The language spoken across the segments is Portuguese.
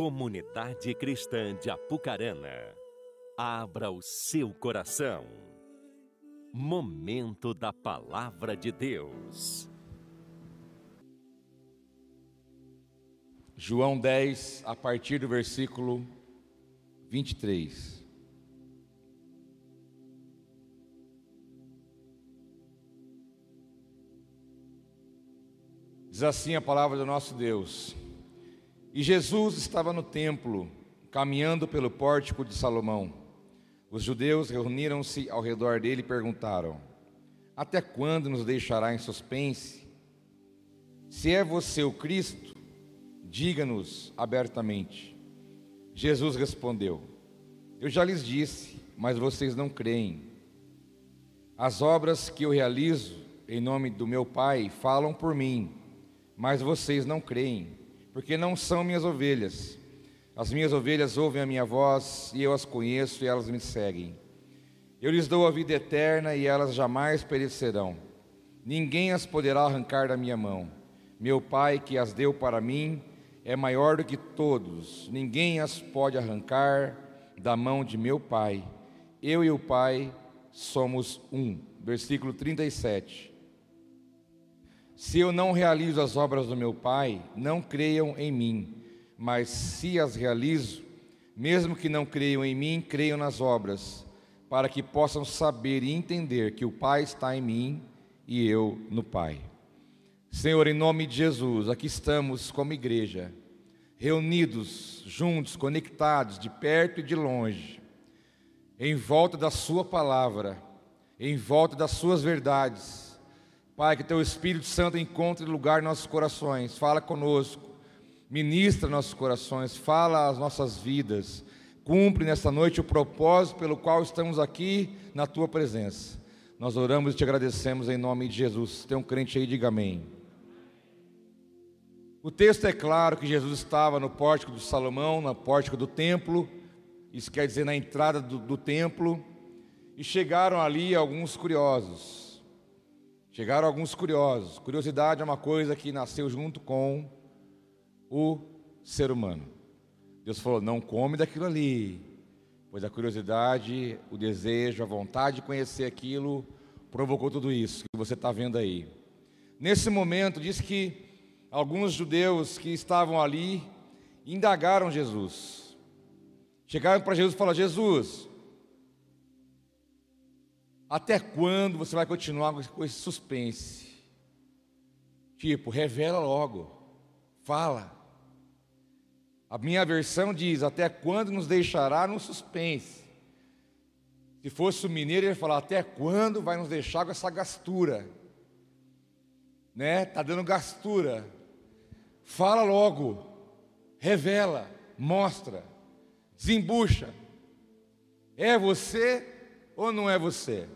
Comunidade Cristã de Apucarana, abra o seu coração. Momento da Palavra de Deus. João 10, a partir do versículo 23. Diz assim a palavra do nosso Deus. E Jesus estava no templo, caminhando pelo pórtico de Salomão. Os judeus reuniram-se ao redor dele e perguntaram: Até quando nos deixará em suspense? Se é você o Cristo, diga-nos abertamente. Jesus respondeu: Eu já lhes disse, mas vocês não creem. As obras que eu realizo em nome do meu Pai falam por mim, mas vocês não creem porque não são minhas ovelhas. As minhas ovelhas ouvem a minha voz, e eu as conheço, e elas me seguem. Eu lhes dou a vida eterna, e elas jamais perecerão. Ninguém as poderá arrancar da minha mão. Meu Pai, que as deu para mim, é maior do que todos. Ninguém as pode arrancar da mão de meu Pai. Eu e o Pai somos um. Versículo 37. Se eu não realizo as obras do meu Pai, não creiam em mim, mas se as realizo, mesmo que não creiam em mim, creiam nas obras, para que possam saber e entender que o Pai está em mim e eu no Pai. Senhor, em nome de Jesus, aqui estamos como igreja, reunidos, juntos, conectados, de perto e de longe, em volta da Sua palavra, em volta das Suas verdades Pai, que Teu Espírito Santo encontre lugar em nossos corações, fala conosco, ministra nossos corações, fala as nossas vidas, cumpre nesta noite o propósito pelo qual estamos aqui na Tua presença. Nós oramos e te agradecemos em nome de Jesus. Tem um crente aí, diga amém. O texto é claro que Jesus estava no pórtico do Salomão, no pórtico do templo, isso quer dizer na entrada do, do templo, e chegaram ali alguns curiosos. Chegaram alguns curiosos. Curiosidade é uma coisa que nasceu junto com o ser humano. Deus falou: não come daquilo ali, pois a curiosidade, o desejo, a vontade de conhecer aquilo provocou tudo isso que você está vendo aí. Nesse momento, diz que alguns judeus que estavam ali indagaram Jesus. Chegaram para Jesus e falaram: Jesus, até quando você vai continuar com esse suspense? Tipo, revela logo, fala. A minha versão diz: Até quando nos deixará no suspense? Se fosse o mineiro, ele ia falar: Até quando vai nos deixar com essa gastura? Né? Tá dando gastura. Fala logo, revela, mostra, desembucha. É você ou não é você?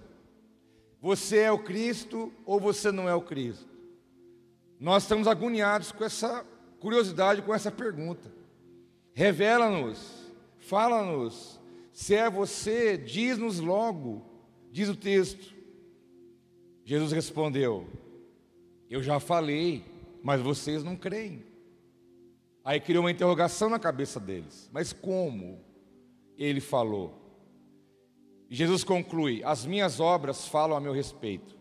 Você é o Cristo ou você não é o Cristo? Nós estamos agoniados com essa curiosidade, com essa pergunta. Revela-nos, fala-nos. Se é você, diz-nos logo, diz o texto. Jesus respondeu: Eu já falei, mas vocês não creem. Aí criou uma interrogação na cabeça deles: Mas como ele falou? Jesus conclui: As minhas obras falam a meu respeito.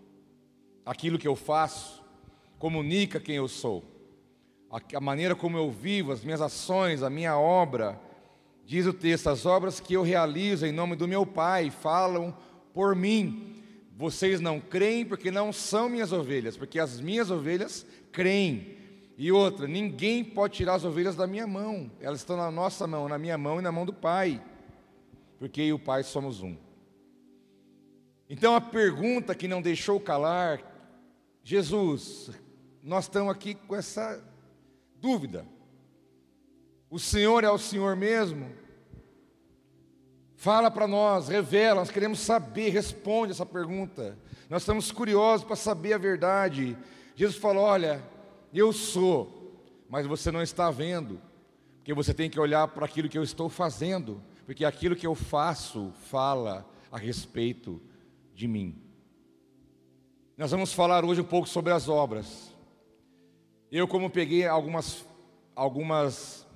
Aquilo que eu faço comunica quem eu sou. A maneira como eu vivo, as minhas ações, a minha obra, diz o texto, as obras que eu realizo em nome do meu Pai falam por mim. Vocês não creem porque não são minhas ovelhas, porque as minhas ovelhas creem. E outra, ninguém pode tirar as ovelhas da minha mão, elas estão na nossa mão, na minha mão e na mão do Pai, porque eu e o Pai somos um. Então a pergunta que não deixou calar, Jesus, nós estamos aqui com essa dúvida. O Senhor é o Senhor mesmo? Fala para nós, revela, nós queremos saber, responde essa pergunta. Nós estamos curiosos para saber a verdade. Jesus falou: Olha, eu sou, mas você não está vendo, porque você tem que olhar para aquilo que eu estou fazendo, porque aquilo que eu faço fala a respeito de mim. Nós vamos falar hoje um pouco sobre as obras. Eu, como peguei algumas, algumas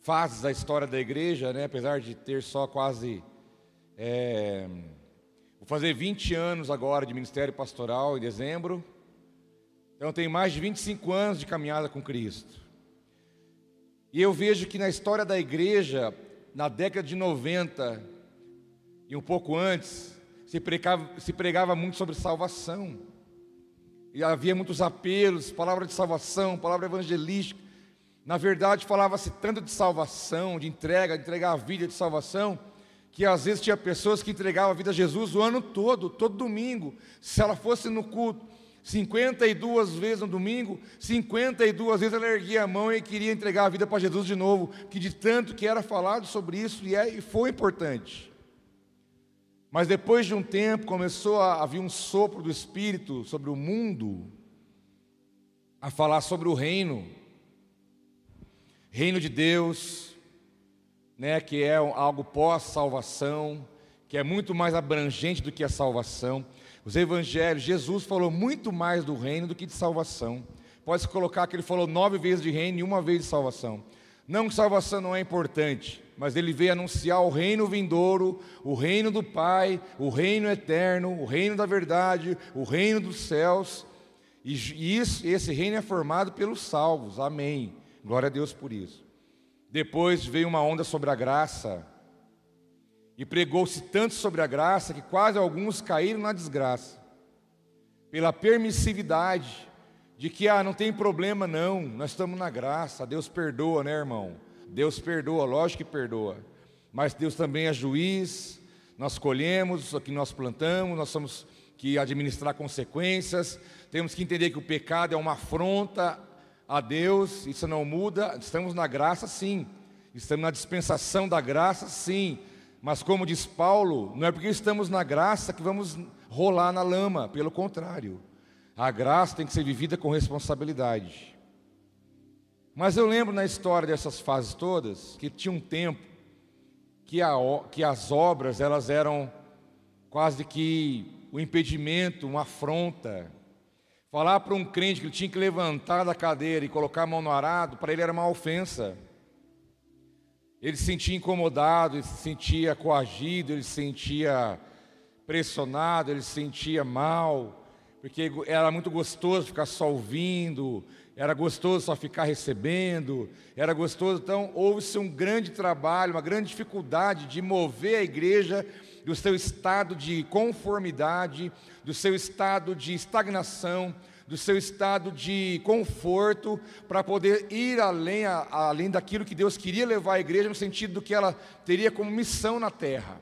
fases da história da igreja, né? apesar de ter só quase. É, vou fazer 20 anos agora de ministério pastoral em dezembro. Então, tenho mais de 25 anos de caminhada com Cristo. E eu vejo que na história da igreja, na década de 90 e um pouco antes, se pregava, se pregava muito sobre salvação. E havia muitos apelos, palavra de salvação, palavra evangelística. Na verdade, falava-se tanto de salvação, de entrega, de entregar a vida de salvação, que às vezes tinha pessoas que entregavam a vida a Jesus o ano todo, todo domingo. Se ela fosse no culto 52 vezes no domingo, 52 vezes ela erguia a mão e queria entregar a vida para Jesus de novo, que de tanto que era falado sobre isso e, é, e foi importante. Mas depois de um tempo começou a haver um sopro do Espírito sobre o mundo, a falar sobre o reino, reino de Deus, né, que é algo pós-salvação, que é muito mais abrangente do que a salvação. Os evangelhos, Jesus falou muito mais do reino do que de salvação. Pode-se colocar que ele falou nove vezes de reino e uma vez de salvação. Não que salvação não é importante, mas ele veio anunciar o reino vindouro, o reino do Pai, o reino eterno, o reino da verdade, o reino dos céus. E isso, esse reino é formado pelos salvos. Amém. Glória a Deus por isso. Depois veio uma onda sobre a graça. E pregou-se tanto sobre a graça que quase alguns caíram na desgraça. Pela permissividade de que ah, não tem problema não, nós estamos na graça, Deus perdoa, né, irmão? Deus perdoa, lógico que perdoa. Mas Deus também é juiz, nós colhemos o que nós plantamos, nós temos que administrar consequências, temos que entender que o pecado é uma afronta a Deus, isso não muda, estamos na graça sim, estamos na dispensação da graça sim, mas como diz Paulo, não é porque estamos na graça que vamos rolar na lama, pelo contrário. A graça tem que ser vivida com responsabilidade. Mas eu lembro na história dessas fases todas que tinha um tempo que, a, que as obras elas eram quase que o um impedimento, uma afronta. Falar para um crente que ele tinha que levantar da cadeira e colocar a mão no arado, para ele era uma ofensa. Ele se sentia incomodado, ele se sentia coagido, ele se sentia pressionado, ele se sentia mal porque era muito gostoso ficar só ouvindo, era gostoso só ficar recebendo, era gostoso. Então, houve-se um grande trabalho, uma grande dificuldade de mover a igreja do seu estado de conformidade, do seu estado de estagnação, do seu estado de conforto, para poder ir além, além daquilo que Deus queria levar a igreja, no sentido do que ela teria como missão na terra.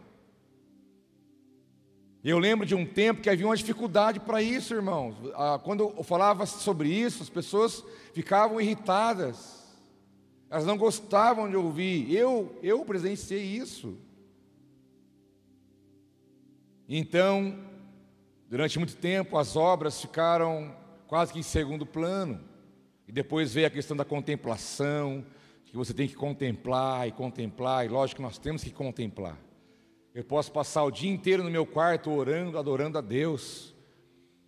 Eu lembro de um tempo que havia uma dificuldade para isso, irmãos. Ah, quando eu falava sobre isso, as pessoas ficavam irritadas. Elas não gostavam de ouvir. Eu, eu presenciei isso. Então, durante muito tempo, as obras ficaram quase que em segundo plano. E depois veio a questão da contemplação, que você tem que contemplar e contemplar, e lógico que nós temos que contemplar. Eu posso passar o dia inteiro no meu quarto orando, adorando a Deus.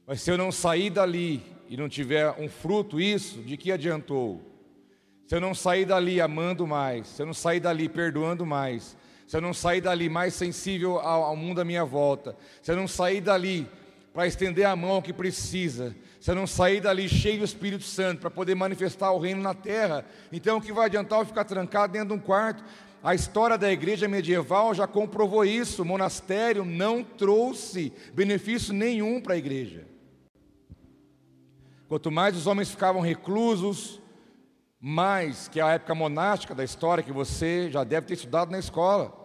Mas se eu não sair dali e não tiver um fruto, isso, de que adiantou? Se eu não sair dali amando mais, se eu não sair dali perdoando mais, se eu não sair dali mais sensível ao, ao mundo à minha volta, se eu não sair dali para estender a mão ao que precisa, se eu não sair dali cheio do Espírito Santo para poder manifestar o reino na terra, então o que vai adiantar eu ficar trancado dentro de um quarto? A história da igreja medieval já comprovou isso. O monastério não trouxe benefício nenhum para a igreja. Quanto mais os homens ficavam reclusos, mais que a época monástica da história que você já deve ter estudado na escola.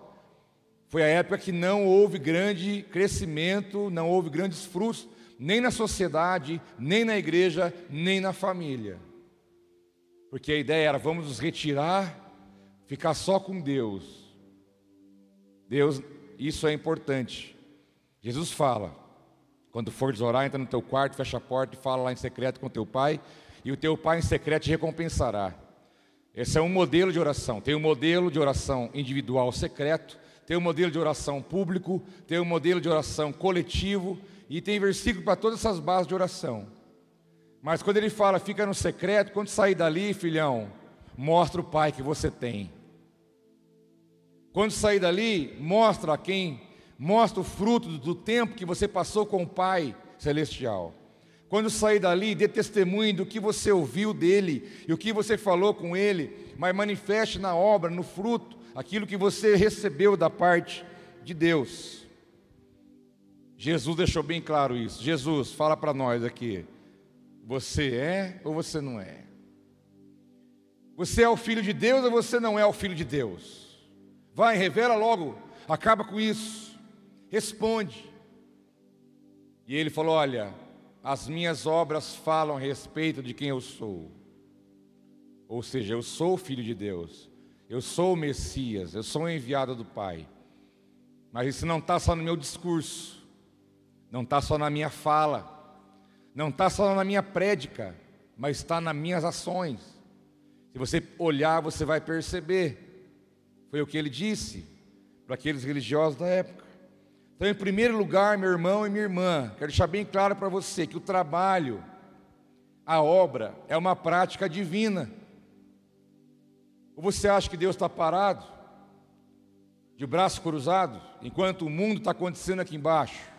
Foi a época que não houve grande crescimento, não houve grandes frutos, nem na sociedade, nem na igreja, nem na família. Porque a ideia era: vamos nos retirar ficar só com Deus. Deus, isso é importante. Jesus fala: quando fores orar, entra no teu quarto, fecha a porta e fala lá em secreto com teu pai, e o teu pai em secreto te recompensará. Esse é um modelo de oração. Tem um modelo de oração individual secreto, tem um modelo de oração público, tem um modelo de oração coletivo, e tem versículo para todas essas bases de oração. Mas quando ele fala, fica no secreto, quando sair dali, filhão, mostra o pai que você tem. Quando sair dali, mostra a quem, mostra o fruto do tempo que você passou com o Pai Celestial. Quando sair dali, dê testemunho do que você ouviu dele e o que você falou com ele, mas manifeste na obra, no fruto, aquilo que você recebeu da parte de Deus. Jesus deixou bem claro isso. Jesus, fala para nós aqui: você é ou você não é? Você é o filho de Deus ou você não é o filho de Deus? Vai, revela logo, acaba com isso, responde. E ele falou: Olha, as minhas obras falam a respeito de quem eu sou. Ou seja, eu sou o filho de Deus, eu sou o Messias, eu sou o enviado do Pai. Mas isso não está só no meu discurso, não está só na minha fala, não está só na minha prédica, mas está nas minhas ações. Se você olhar, você vai perceber. Foi o que ele disse para aqueles religiosos da época. Então, em primeiro lugar, meu irmão e minha irmã, quero deixar bem claro para você que o trabalho, a obra, é uma prática divina. Ou você acha que Deus está parado, de braço cruzado, enquanto o mundo está acontecendo aqui embaixo?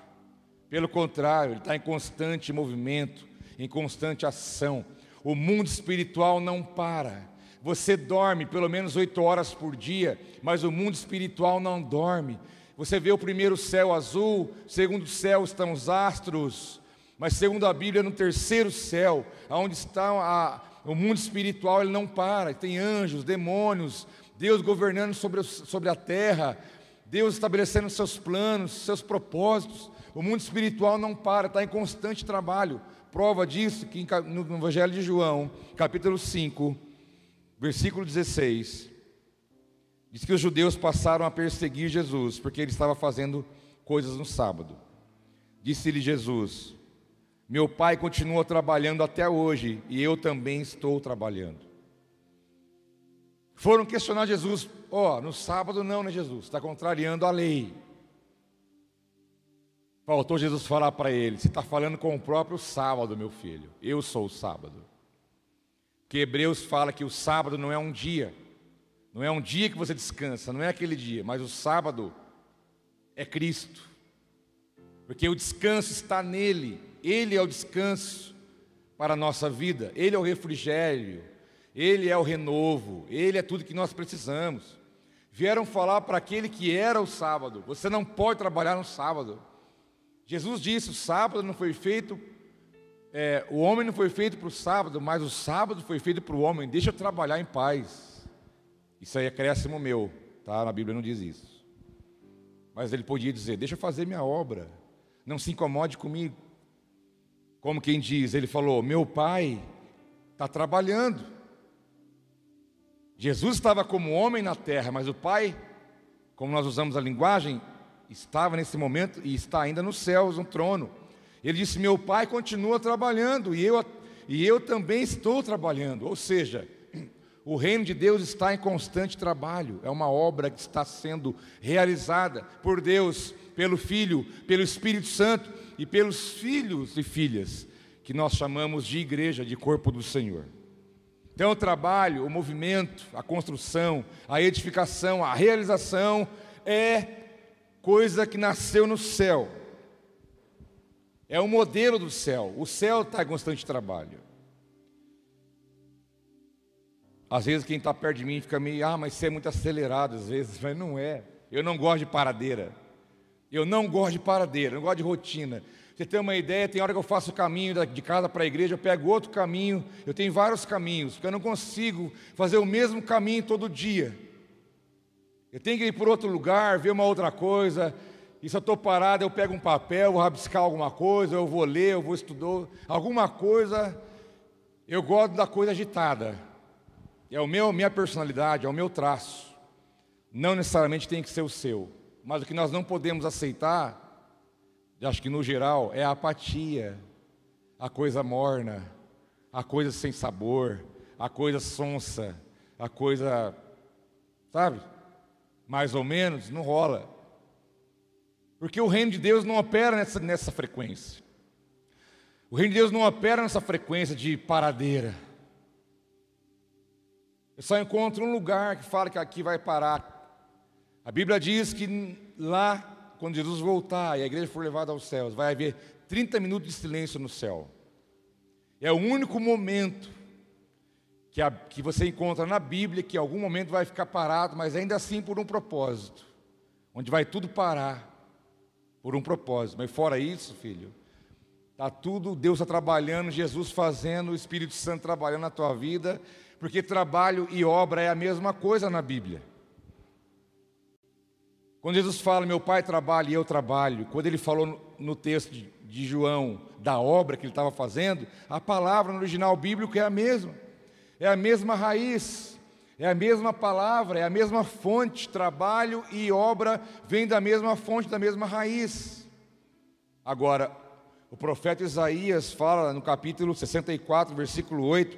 Pelo contrário, ele está em constante movimento, em constante ação. O mundo espiritual não para. Você dorme pelo menos oito horas por dia, mas o mundo espiritual não dorme. Você vê o primeiro céu azul, segundo céu estão os astros, mas segundo a Bíblia, no terceiro céu, onde está a, o mundo espiritual, ele não para, tem anjos, demônios, Deus governando sobre, sobre a terra, Deus estabelecendo seus planos, seus propósitos. O mundo espiritual não para, está em constante trabalho. Prova disso que no Evangelho de João, capítulo 5, versículo 16, Diz que os judeus passaram a perseguir Jesus, porque ele estava fazendo coisas no sábado. Disse-lhe Jesus: Meu pai continua trabalhando até hoje, e eu também estou trabalhando. Foram questionar Jesus: Ó, oh, no sábado não, né, Jesus? Está contrariando a lei. Faltou Jesus falar para ele: Você está falando com o próprio sábado, meu filho. Eu sou o sábado. Que Hebreus fala que o sábado não é um dia não é um dia que você descansa, não é aquele dia, mas o sábado é Cristo. Porque o descanso está nele, ele é o descanso para a nossa vida, ele é o refrigério, ele é o renovo, ele é tudo que nós precisamos. Vieram falar para aquele que era o sábado: você não pode trabalhar no sábado. Jesus disse: o sábado não foi feito, é, o homem não foi feito para o sábado, mas o sábado foi feito para o homem. Deixa eu trabalhar em paz. Isso aí é acréscimo meu, tá? Na Bíblia não diz isso. Mas ele podia dizer: Deixa eu fazer minha obra, não se incomode comigo. Como quem diz, ele falou: Meu pai está trabalhando. Jesus estava como homem na terra, mas o pai, como nós usamos a linguagem, estava nesse momento e está ainda nos céus, no trono. Ele disse: Meu pai continua trabalhando e eu, e eu também estou trabalhando. Ou seja, o reino de Deus está em constante trabalho, é uma obra que está sendo realizada por Deus, pelo Filho, pelo Espírito Santo e pelos filhos e filhas, que nós chamamos de igreja, de corpo do Senhor. Então, o trabalho, o movimento, a construção, a edificação, a realização é coisa que nasceu no céu, é o modelo do céu, o céu está em constante trabalho. Às vezes quem está perto de mim fica meio, ah, mas você é muito acelerado às vezes, mas não é. Eu não gosto de paradeira. Eu não gosto de paradeira, eu não gosto de rotina. Você tem uma ideia, tem hora que eu faço o caminho de casa para a igreja, eu pego outro caminho, eu tenho vários caminhos, porque eu não consigo fazer o mesmo caminho todo dia. Eu tenho que ir por outro lugar, ver uma outra coisa, e se eu estou parado, eu pego um papel, vou rabiscar alguma coisa, eu vou ler, eu vou estudar, alguma coisa, eu gosto da coisa agitada. É o meu, minha personalidade, é o meu traço. Não necessariamente tem que ser o seu. Mas o que nós não podemos aceitar, acho que no geral, é a apatia, a coisa morna, a coisa sem sabor, a coisa sonsa, a coisa, sabe? Mais ou menos, não rola. Porque o reino de Deus não opera nessa, nessa frequência. O reino de Deus não opera nessa frequência de paradeira. Eu só encontro um lugar que fala que aqui vai parar. A Bíblia diz que lá, quando Jesus voltar e a igreja for levada aos céus, vai haver 30 minutos de silêncio no céu. É o único momento que, a, que você encontra na Bíblia que em algum momento vai ficar parado, mas ainda assim por um propósito, onde vai tudo parar por um propósito. Mas fora isso, filho, Está tudo, Deus está trabalhando, Jesus fazendo, o Espírito Santo trabalhando na tua vida, porque trabalho e obra é a mesma coisa na Bíblia. Quando Jesus fala, meu pai trabalha e eu trabalho, quando ele falou no texto de João da obra que ele estava fazendo, a palavra no original bíblico é a mesma, é a mesma raiz, é a mesma palavra, é a mesma fonte, trabalho e obra vem da mesma fonte, da mesma raiz. Agora, o profeta Isaías fala no capítulo 64, versículo 8,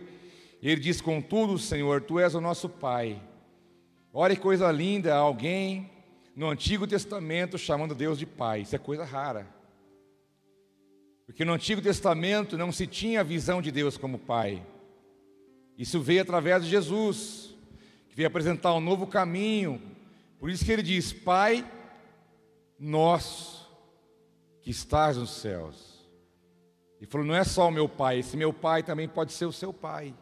ele diz: Contudo, Senhor, tu és o nosso Pai. Olha que coisa linda, alguém no Antigo Testamento chamando Deus de Pai, isso é coisa rara. Porque no Antigo Testamento não se tinha a visão de Deus como Pai. Isso veio através de Jesus, que veio apresentar um novo caminho. Por isso que ele diz: Pai nosso que estás nos céus. E falou: não é só o meu pai, esse meu pai também pode ser o seu pai.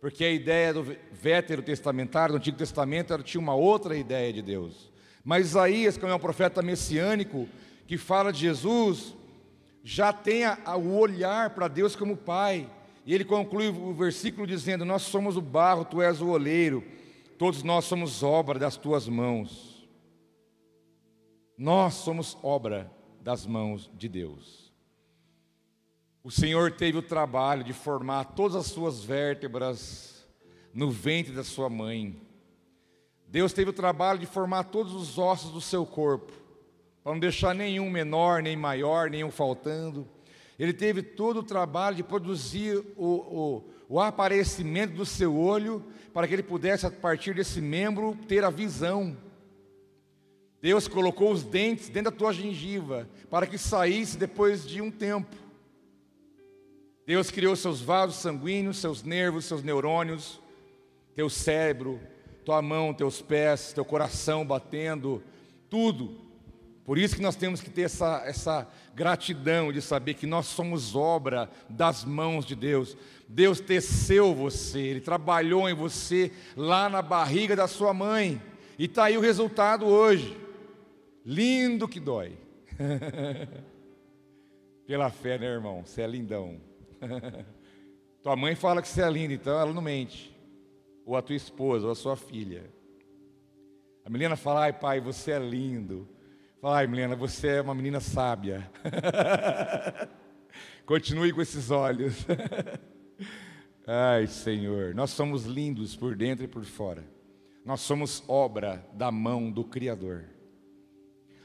Porque a ideia do vétero testamentário, do Antigo Testamento, tinha uma outra ideia de Deus. Mas Isaías, como é um profeta messiânico, que fala de Jesus, já tem o olhar para Deus como Pai. E ele conclui o versículo dizendo: Nós somos o barro, tu és o oleiro, todos nós somos obra das tuas mãos. Nós somos obra das mãos de Deus. O Senhor teve o trabalho de formar todas as suas vértebras no ventre da sua mãe. Deus teve o trabalho de formar todos os ossos do seu corpo, para não deixar nenhum menor, nem maior, nenhum faltando. Ele teve todo o trabalho de produzir o, o, o aparecimento do seu olho, para que ele pudesse, a partir desse membro, ter a visão. Deus colocou os dentes dentro da tua gengiva, para que saísse depois de um tempo. Deus criou seus vasos sanguíneos, seus nervos, seus neurônios, teu cérebro, tua mão, teus pés, teu coração batendo, tudo. Por isso que nós temos que ter essa, essa gratidão de saber que nós somos obra das mãos de Deus. Deus teceu você, Ele trabalhou em você lá na barriga da sua mãe. E está aí o resultado hoje. Lindo que dói. Pela fé, né, irmão? Você é lindão. tua mãe fala que você é linda, então ela não mente. Ou a tua esposa, ou a sua filha. A Milena fala, ai pai, você é lindo. Fala, ai Milena, você é uma menina sábia. Continue com esses olhos. ai Senhor, nós somos lindos por dentro e por fora. Nós somos obra da mão do Criador.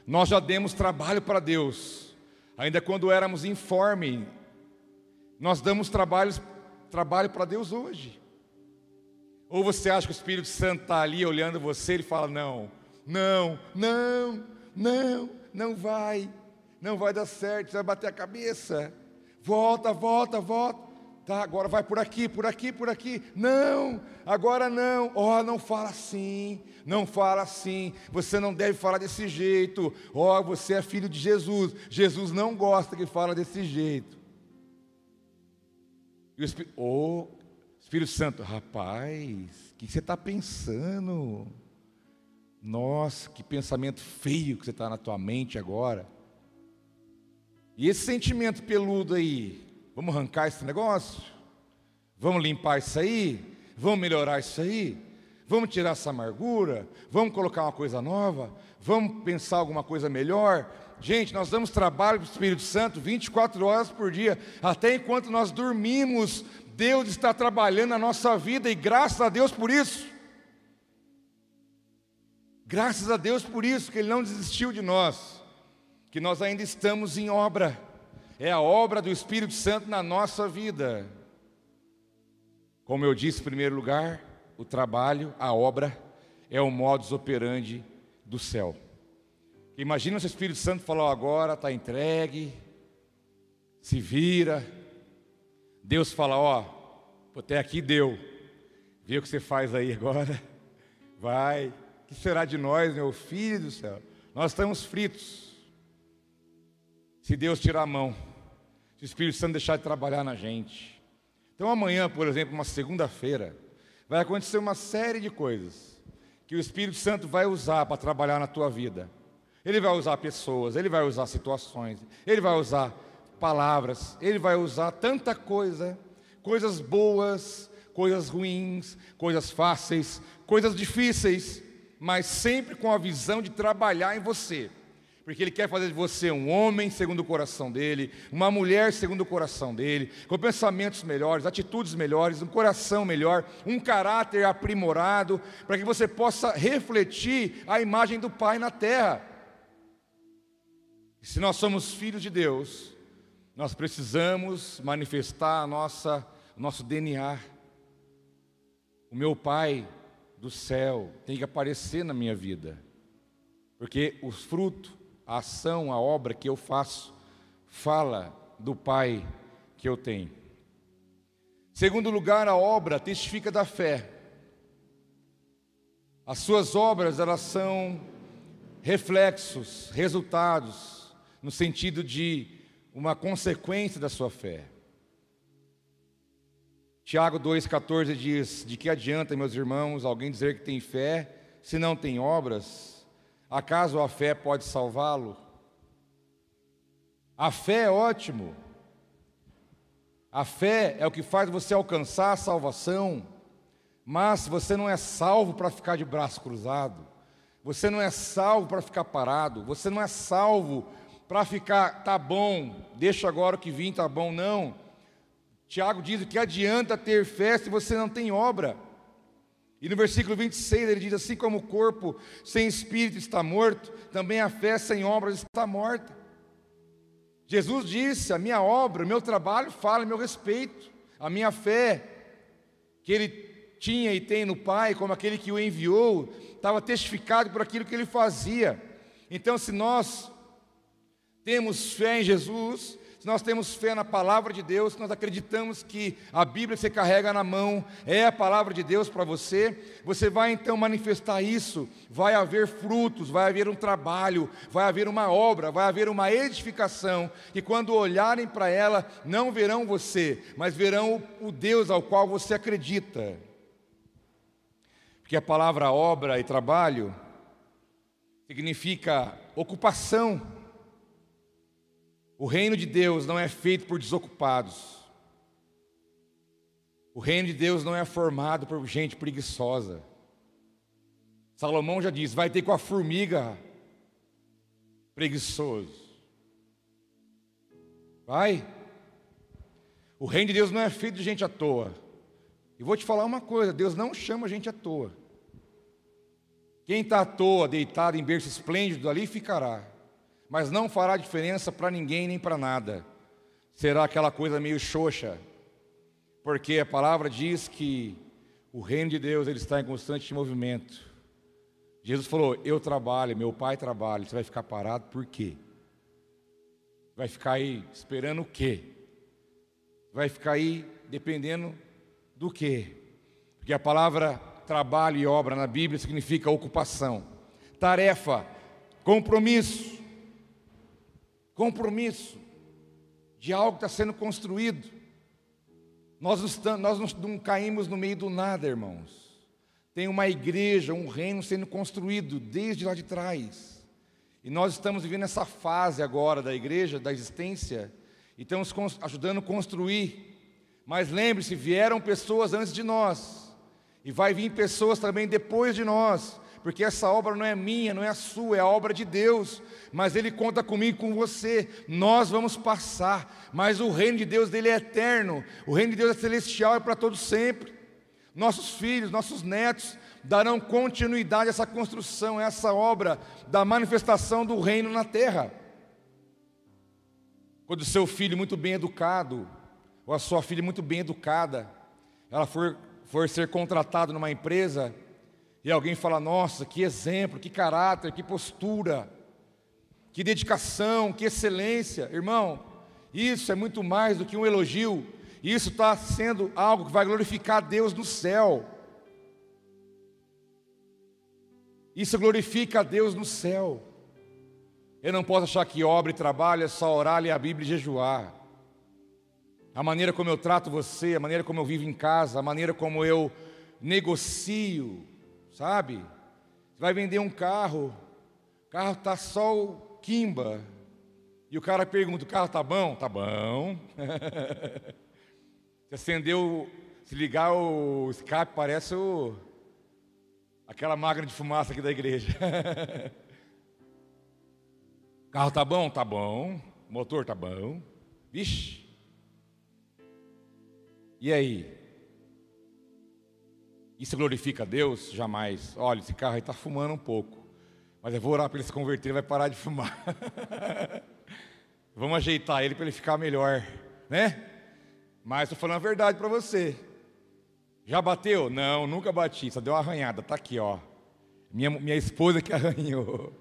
Nós já demos trabalho para Deus, ainda quando éramos informes nós damos trabalho, trabalho para Deus hoje. Ou você acha que o Espírito Santo está ali olhando você e fala: não, não, não, não, não vai, não vai dar certo, você vai bater a cabeça. Volta, volta, volta. Tá, agora vai por aqui, por aqui, por aqui. Não, agora não. Ó, oh, não fala assim. Não fala assim. Você não deve falar desse jeito. Ó, oh, você é filho de Jesus. Jesus não gosta que fala desse jeito. E o Espírito, oh, Espírito Santo, rapaz, o que você está pensando? Nossa, que pensamento feio que você está na tua mente agora. E esse sentimento peludo aí, vamos arrancar esse negócio? Vamos limpar isso aí? Vamos melhorar isso aí? Vamos tirar essa amargura? Vamos colocar uma coisa nova? Vamos pensar alguma coisa melhor? Gente, nós damos trabalho para o Espírito Santo 24 horas por dia, até enquanto nós dormimos, Deus está trabalhando na nossa vida e graças a Deus por isso. Graças a Deus por isso, que Ele não desistiu de nós, que nós ainda estamos em obra, é a obra do Espírito Santo na nossa vida. Como eu disse em primeiro lugar, o trabalho, a obra, é o modus operandi do céu. Imagina se o Espírito Santo falou agora, está entregue, se vira. Deus fala, ó, até aqui deu. Vê o que você faz aí agora. Vai, que será de nós, meu filho do céu? Nós estamos fritos. Se Deus tirar a mão, se o Espírito Santo deixar de trabalhar na gente. Então amanhã, por exemplo, uma segunda-feira, vai acontecer uma série de coisas que o Espírito Santo vai usar para trabalhar na tua vida. Ele vai usar pessoas, ele vai usar situações, ele vai usar palavras, ele vai usar tanta coisa, coisas boas, coisas ruins, coisas fáceis, coisas difíceis, mas sempre com a visão de trabalhar em você. Porque Ele quer fazer de você um homem segundo o coração dele, uma mulher segundo o coração dele, com pensamentos melhores, atitudes melhores, um coração melhor, um caráter aprimorado, para que você possa refletir a imagem do Pai na terra. Se nós somos filhos de Deus, nós precisamos manifestar a nossa, nosso DNA. O meu Pai do céu tem que aparecer na minha vida, porque o fruto, a ação, a obra que eu faço, fala do Pai que eu tenho. Segundo lugar, a obra testifica da fé. As suas obras, elas são reflexos, resultados no sentido de uma consequência da sua fé. Tiago 2,14 diz: De que adianta, meus irmãos, alguém dizer que tem fé se não tem obras? Acaso a fé pode salvá-lo? A fé é ótimo. A fé é o que faz você alcançar a salvação, mas você não é salvo para ficar de braço cruzado. Você não é salvo para ficar parado. Você não é salvo para ficar, tá bom, deixa agora o que vim, tá bom, não. Tiago diz que adianta ter fé se você não tem obra. E no versículo 26 ele diz: Assim como o corpo sem espírito está morto, também a fé sem obras está morta. Jesus disse: A minha obra, o meu trabalho fala a meu respeito, a minha fé, que ele tinha e tem no Pai, como aquele que o enviou, estava testificado por aquilo que ele fazia. Então, se nós temos fé em Jesus, se nós temos fé na palavra de Deus, se nós acreditamos que a Bíblia que você carrega na mão é a palavra de Deus para você, você vai então manifestar isso, vai haver frutos, vai haver um trabalho, vai haver uma obra, vai haver uma edificação, que quando olharem para ela, não verão você, mas verão o Deus ao qual você acredita. Porque a palavra obra e trabalho significa ocupação, o reino de Deus não é feito por desocupados. O reino de Deus não é formado por gente preguiçosa. Salomão já diz: vai ter com a formiga preguiçoso. Vai. O reino de Deus não é feito de gente à toa. E vou te falar uma coisa: Deus não chama gente à toa. Quem está à toa, deitado em berço esplêndido, ali ficará mas não fará diferença para ninguém nem para nada. Será aquela coisa meio xoxa, porque a palavra diz que o reino de Deus ele está em constante movimento. Jesus falou: Eu trabalho, meu pai trabalha. Você vai ficar parado por quê? Vai ficar aí esperando o quê? Vai ficar aí dependendo do quê? Porque a palavra trabalho e obra na Bíblia significa ocupação, tarefa, compromisso compromisso de algo que está sendo construído. Nós, não, nós não caímos no meio do nada, irmãos. Tem uma igreja, um reino sendo construído desde lá de trás. E nós estamos vivendo essa fase agora da igreja, da existência, e estamos ajudando a construir. Mas lembre-se, vieram pessoas antes de nós, e vai vir pessoas também depois de nós, porque essa obra não é minha, não é a sua, é a obra de Deus, mas Ele conta comigo com você. Nós vamos passar, mas o reino de Deus dele é eterno, o reino de Deus é celestial, é para todos sempre. Nossos filhos, nossos netos darão continuidade a essa construção, a essa obra da manifestação do reino na terra. Quando o seu filho muito bem educado, ou a sua filha muito bem educada, ela for, for ser contratado numa empresa, e alguém fala: Nossa, que exemplo, que caráter, que postura, que dedicação, que excelência. Irmão, isso é muito mais do que um elogio, isso está sendo algo que vai glorificar Deus no céu. Isso glorifica a Deus no céu. Eu não posso achar que obra e trabalho é só orar, ler a Bíblia e jejuar. A maneira como eu trato você, a maneira como eu vivo em casa, a maneira como eu negocio, sabe? Vai vender um carro, o carro está só o quimba, e o cara pergunta: o carro tá bom? Tá bom. se acendeu, se ligar o escape, parece o, aquela máquina de fumaça aqui da igreja. carro tá bom? Tá bom. Motor tá bom. Vixe. E aí? Isso glorifica a Deus? Jamais. Olha, esse carro aí está fumando um pouco. Mas eu vou orar para ele se converter, ele vai parar de fumar. Vamos ajeitar ele para ele ficar melhor, né? Mas estou falando a verdade para você. Já bateu? Não, nunca bati, só deu uma arranhada. Está aqui, ó. Minha, minha esposa que arranhou.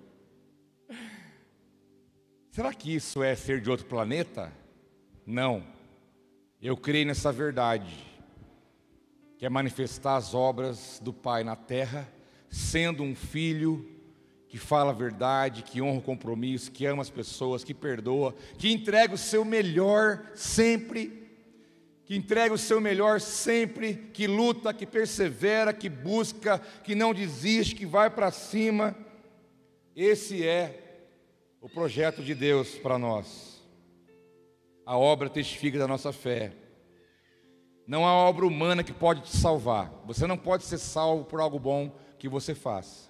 Será que isso é ser de outro planeta? Não. Eu creio nessa verdade, é manifestar as obras do Pai na terra, sendo um filho que fala a verdade, que honra o compromisso, que ama as pessoas, que perdoa, que entrega o seu melhor sempre, que entrega o seu melhor sempre, que luta, que persevera, que busca, que não desiste, que vai para cima. Esse é o projeto de Deus para nós. A obra testifica da nossa fé. Não há obra humana que pode te salvar. Você não pode ser salvo por algo bom que você faz.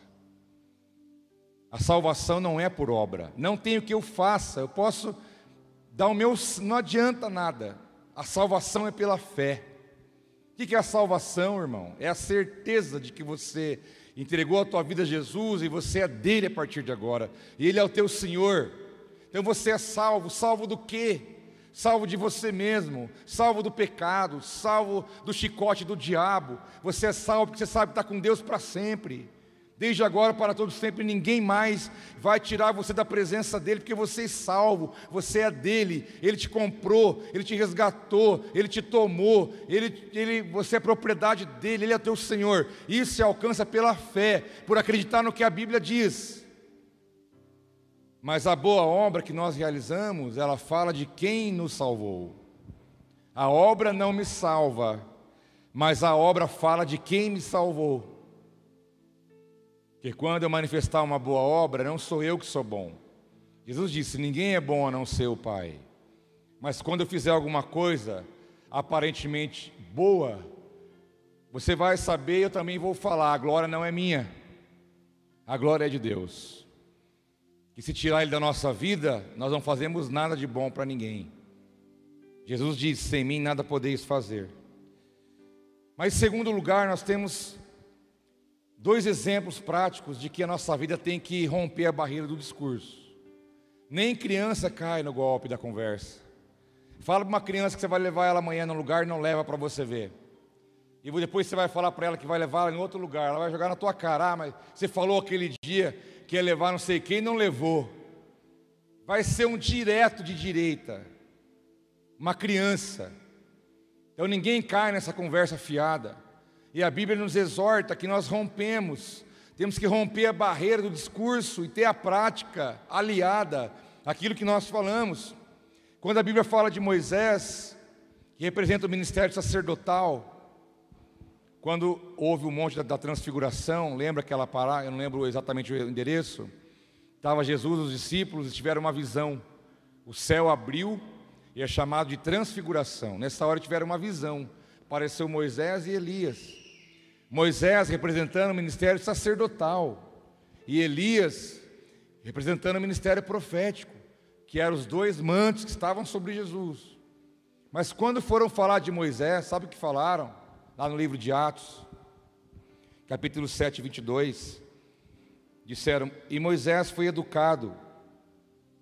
A salvação não é por obra. Não tem o que eu faça. Eu posso dar o meu. Não adianta nada. A salvação é pela fé. O que é a salvação, irmão? É a certeza de que você entregou a tua vida a Jesus e você é dele a partir de agora. E ele é o teu Senhor. Então você é salvo. Salvo do quê? Salvo de você mesmo, salvo do pecado, salvo do chicote do diabo. Você é salvo porque você sabe que está com Deus para sempre. Desde agora para todos sempre, ninguém mais vai tirar você da presença dele, porque você é salvo, você é dele, ele te comprou, ele te resgatou, ele te tomou, ele, ele, você é propriedade dele, ele é teu Senhor. Isso se alcança pela fé, por acreditar no que a Bíblia diz. Mas a boa obra que nós realizamos, ela fala de quem nos salvou. A obra não me salva, mas a obra fala de quem me salvou. Que quando eu manifestar uma boa obra, não sou eu que sou bom. Jesus disse: ninguém é bom a não ser o Pai. Mas quando eu fizer alguma coisa aparentemente boa, você vai saber, eu também vou falar: a glória não é minha, a glória é de Deus. Que se tirar Ele da nossa vida, nós não fazemos nada de bom para ninguém. Jesus disse: sem mim nada podeis fazer. Mas, em segundo lugar, nós temos Dois exemplos práticos de que a nossa vida tem que romper a barreira do discurso. Nem criança cai no golpe da conversa. Fala para uma criança que você vai levar ela amanhã num lugar e não leva para você ver. E depois você vai falar para ela que vai levar ela em outro lugar. Ela vai jogar na tua cara. Ah, mas você falou aquele dia que ia levar não sei quem não levou. Vai ser um direto de direita. Uma criança. Então ninguém cai nessa conversa fiada. E a Bíblia nos exorta que nós rompemos, temos que romper a barreira do discurso e ter a prática aliada àquilo que nós falamos. Quando a Bíblia fala de Moisés, que representa o ministério sacerdotal, quando houve o monte da, transfiguração, lembra aquela parada, eu não lembro exatamente o endereço, estava Jesus, os discípulos, tiveram uma visão, o céu abriu, e é chamado de transfiguração, nessa hora tiveram uma visão, apareceu Moisés e Elias, Moisés representando o ministério sacerdotal e Elias representando o ministério profético, que eram os dois mantos que estavam sobre Jesus. Mas quando foram falar de Moisés, sabe o que falaram? Lá no livro de Atos, capítulo 7, 22. Disseram: E Moisés foi educado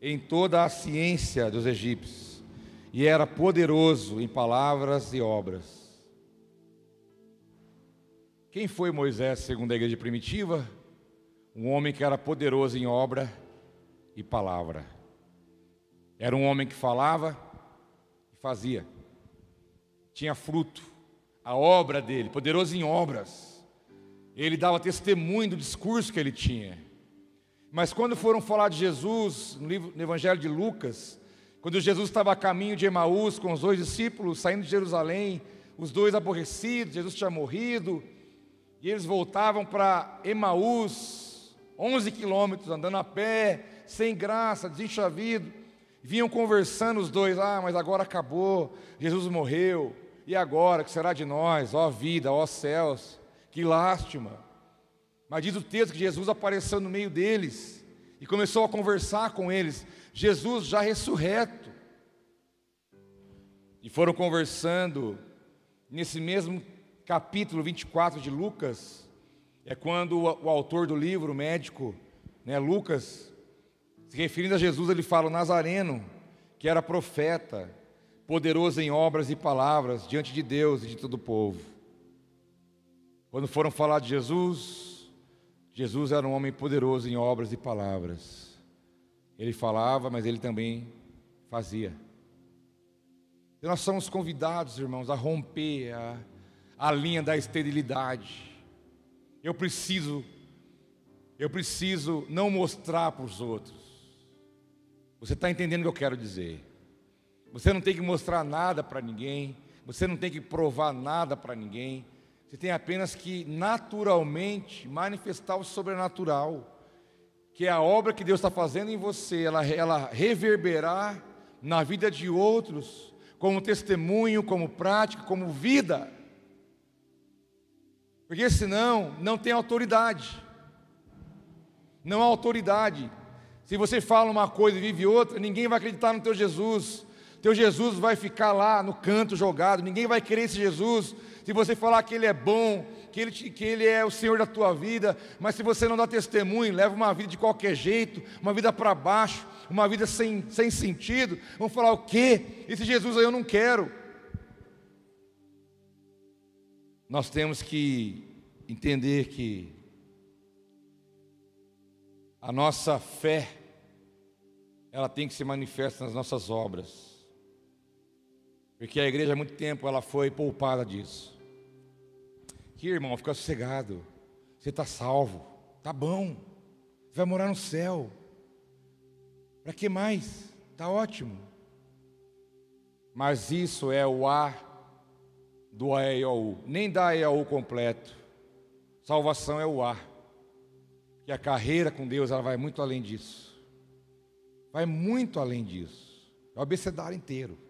em toda a ciência dos egípcios, e era poderoso em palavras e obras. Quem foi Moisés, segundo a igreja primitiva? Um homem que era poderoso em obra e palavra. Era um homem que falava e fazia. Tinha fruto. A obra dele, poderoso em obras. Ele dava testemunho do discurso que ele tinha. Mas quando foram falar de Jesus, no, livro, no Evangelho de Lucas, quando Jesus estava a caminho de Emaús com os dois discípulos, saindo de Jerusalém, os dois aborrecidos, Jesus tinha morrido, e eles voltavam para Emaús, 11 quilômetros, andando a pé, sem graça, desenchavido, vinham conversando os dois, ah, mas agora acabou, Jesus morreu, e agora, que será de nós? Ó vida, ó céus, que lástima. Mas diz o texto que Jesus apareceu no meio deles e começou a conversar com eles, Jesus já ressurreto. E foram conversando, nesse mesmo capítulo 24 de Lucas, é quando o, autor do livro, o médico, né, Lucas, se referindo a Jesus, ele fala: Nazareno, que era profeta, poderoso em obras e palavras diante de Deus e de todo o povo. Quando foram falar de Jesus, Jesus era um homem poderoso em obras e palavras. Ele falava, mas ele também fazia. E nós somos convidados, irmãos, a romper a, a linha da esterilidade. Eu preciso, eu preciso não mostrar para os outros. Você está entendendo o que eu quero dizer? Você não tem que mostrar nada para ninguém, você não tem que provar nada para ninguém, você tem apenas que naturalmente manifestar o sobrenatural, que é a obra que Deus está fazendo em você, ela, ela reverberar na vida de outros, como testemunho, como prática, como vida. Porque senão não tem autoridade. Não há autoridade. Se você fala uma coisa e vive outra, ninguém vai acreditar no teu Jesus. Teu Jesus vai ficar lá no canto jogado, ninguém vai querer esse Jesus. Se você falar que Ele é bom, que ele, que ele é o Senhor da tua vida, mas se você não dá testemunho, leva uma vida de qualquer jeito, uma vida para baixo, uma vida sem, sem sentido, vão falar o quê? Esse Jesus aí eu não quero. Nós temos que entender que a nossa fé ela tem que se manifestar nas nossas obras. Porque a igreja há muito tempo ela foi poupada disso. Que irmão, fica sossegado. Você está salvo. Tá bom. Vai morar no céu. Para que mais? Tá ótimo. Mas isso é o A do AEOU. Nem dá AEOU completo. Salvação é o A. Que a carreira com Deus ela vai muito além disso. Vai muito além disso. É o abecedário inteiro.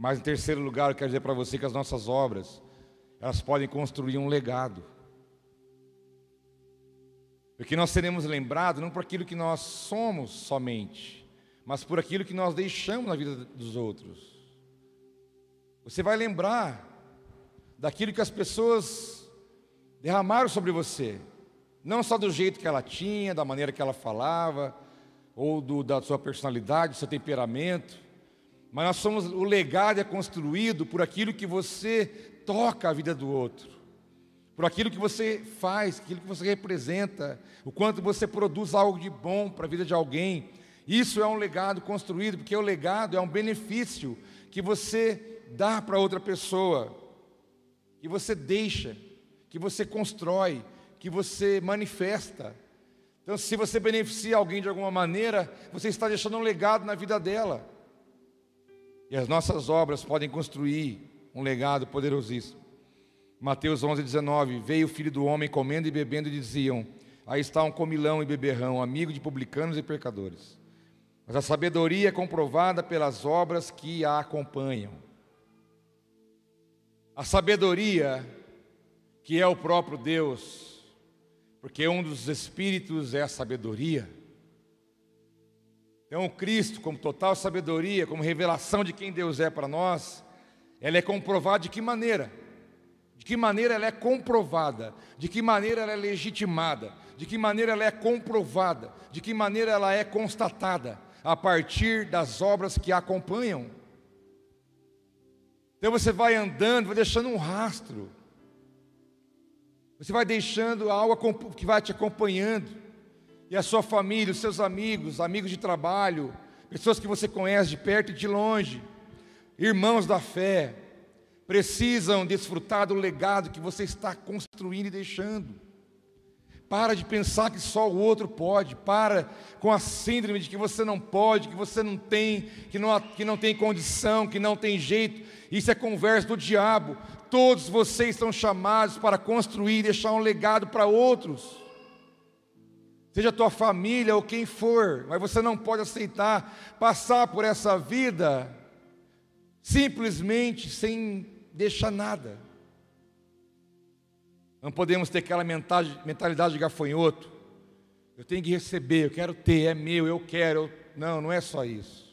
Mas em terceiro lugar, eu quero dizer para você que as nossas obras, elas podem construir um legado. Porque nós seremos lembrados não por aquilo que nós somos somente, mas por aquilo que nós deixamos na vida dos outros. Você vai lembrar daquilo que as pessoas derramaram sobre você, não só do jeito que ela tinha, da maneira que ela falava, ou do, da sua personalidade, do seu temperamento, mas nós somos, o legado é construído por aquilo que você toca a vida do outro, por aquilo que você faz, aquilo que você representa, o quanto você produz algo de bom para a vida de alguém. Isso é um legado construído, porque o legado é um benefício que você dá para outra pessoa, que você deixa, que você constrói, que você manifesta. Então, se você beneficia alguém de alguma maneira, você está deixando um legado na vida dela. E as nossas obras podem construir um legado poderosíssimo. Mateus 11, 19: Veio o filho do homem comendo e bebendo, e diziam: Aí está um comilão e beberrão, amigo de publicanos e pecadores. Mas a sabedoria é comprovada pelas obras que a acompanham. A sabedoria, que é o próprio Deus, porque um dos espíritos é a sabedoria. Então, Cristo, como total sabedoria, como revelação de quem Deus é para nós, ela é comprovada de que maneira? De que maneira ela é comprovada? De que maneira ela é legitimada? De que maneira ela é comprovada? De que maneira ela é constatada? A partir das obras que a acompanham. Então você vai andando, vai deixando um rastro. Você vai deixando algo que vai te acompanhando. E a sua família, os seus amigos, amigos de trabalho, pessoas que você conhece de perto e de longe, irmãos da fé, precisam desfrutar do legado que você está construindo e deixando. Para de pensar que só o outro pode. Para com a síndrome de que você não pode, que você não tem, que não, que não tem condição, que não tem jeito. Isso é conversa do diabo. Todos vocês estão chamados para construir e deixar um legado para outros seja tua família ou quem for, mas você não pode aceitar passar por essa vida simplesmente sem deixar nada. Não podemos ter aquela mentalidade de gafanhoto. Eu tenho que receber, eu quero ter, é meu, eu quero. Não, não é só isso.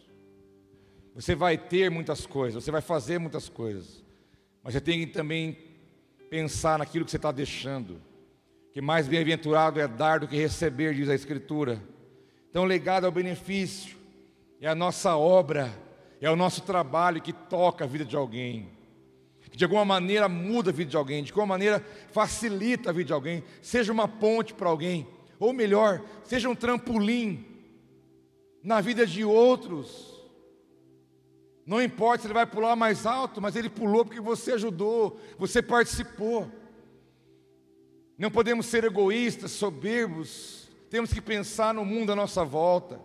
Você vai ter muitas coisas, você vai fazer muitas coisas, mas você tem que também pensar naquilo que você está deixando que mais bem-aventurado é dar do que receber, diz a Escritura. Então, legado é o benefício, é a nossa obra, é o nosso trabalho que toca a vida de alguém, que de alguma maneira muda a vida de alguém, de alguma maneira facilita a vida de alguém, seja uma ponte para alguém, ou melhor, seja um trampolim na vida de outros. Não importa se ele vai pular mais alto, mas ele pulou porque você ajudou, você participou. Não podemos ser egoístas, soberbos. Temos que pensar no mundo à nossa volta,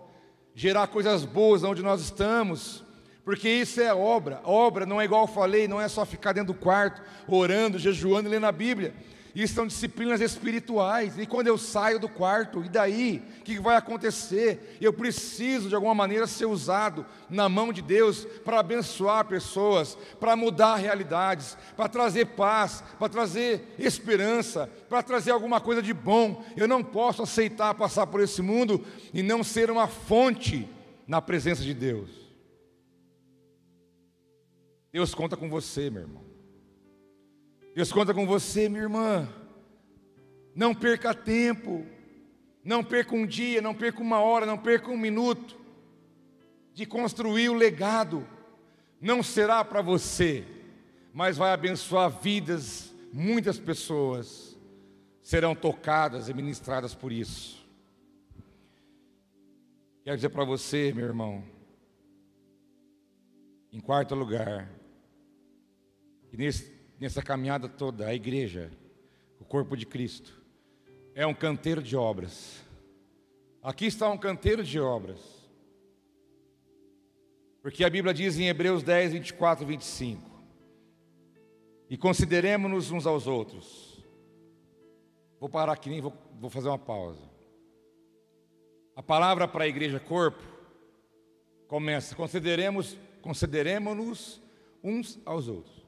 gerar coisas boas onde nós estamos, porque isso é obra. Obra não é igual eu falei, não é só ficar dentro do quarto, orando, jejuando e lendo a Bíblia. Isso são disciplinas espirituais. E quando eu saio do quarto, e daí? O que vai acontecer? Eu preciso, de alguma maneira, ser usado na mão de Deus para abençoar pessoas, para mudar realidades, para trazer paz, para trazer esperança, para trazer alguma coisa de bom. Eu não posso aceitar passar por esse mundo e não ser uma fonte na presença de Deus. Deus conta com você, meu irmão. Deus conta com você, minha irmã. Não perca tempo, não perca um dia, não perca uma hora, não perca um minuto de construir o legado. Não será para você, mas vai abençoar vidas, muitas pessoas serão tocadas e ministradas por isso. Quero dizer para você, meu irmão, em quarto lugar, que nesse nessa caminhada toda, a igreja, o corpo de Cristo, é um canteiro de obras. Aqui está um canteiro de obras. Porque a Bíblia diz em Hebreus 10, 24 e 25: E consideremos-nos uns aos outros. Vou parar aqui, nem vou, vou fazer uma pausa. A palavra para a igreja corpo começa: consideremos, consideremos-nos uns aos outros.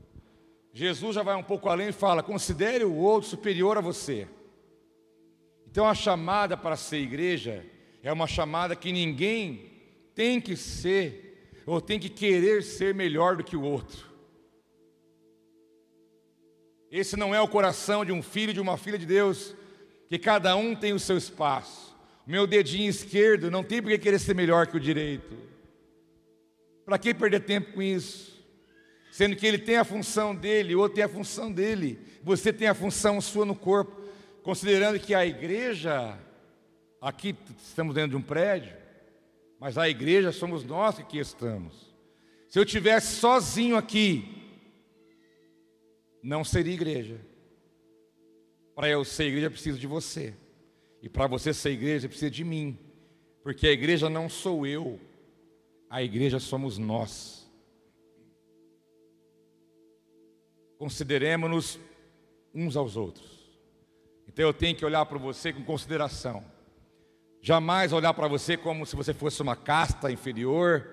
Jesus já vai um pouco além e fala: considere o outro superior a você. Então a chamada para ser igreja é uma chamada que ninguém tem que ser ou tem que querer ser melhor do que o outro. Esse não é o coração de um filho e de uma filha de Deus, que cada um tem o seu espaço. Meu dedinho esquerdo não tem por que querer ser melhor que o direito. Para que perder tempo com isso? Sendo que ele tem a função dele, o outro tem a função dele, você tem a função sua no corpo, considerando que a igreja, aqui estamos dentro de um prédio, mas a igreja somos nós que aqui estamos. Se eu tivesse sozinho aqui, não seria igreja. Para eu ser igreja, eu preciso de você. E para você ser igreja, precisa de mim. Porque a igreja não sou eu, a igreja somos nós. Consideremos-nos uns aos outros. Então eu tenho que olhar para você com consideração. Jamais olhar para você como se você fosse uma casta inferior,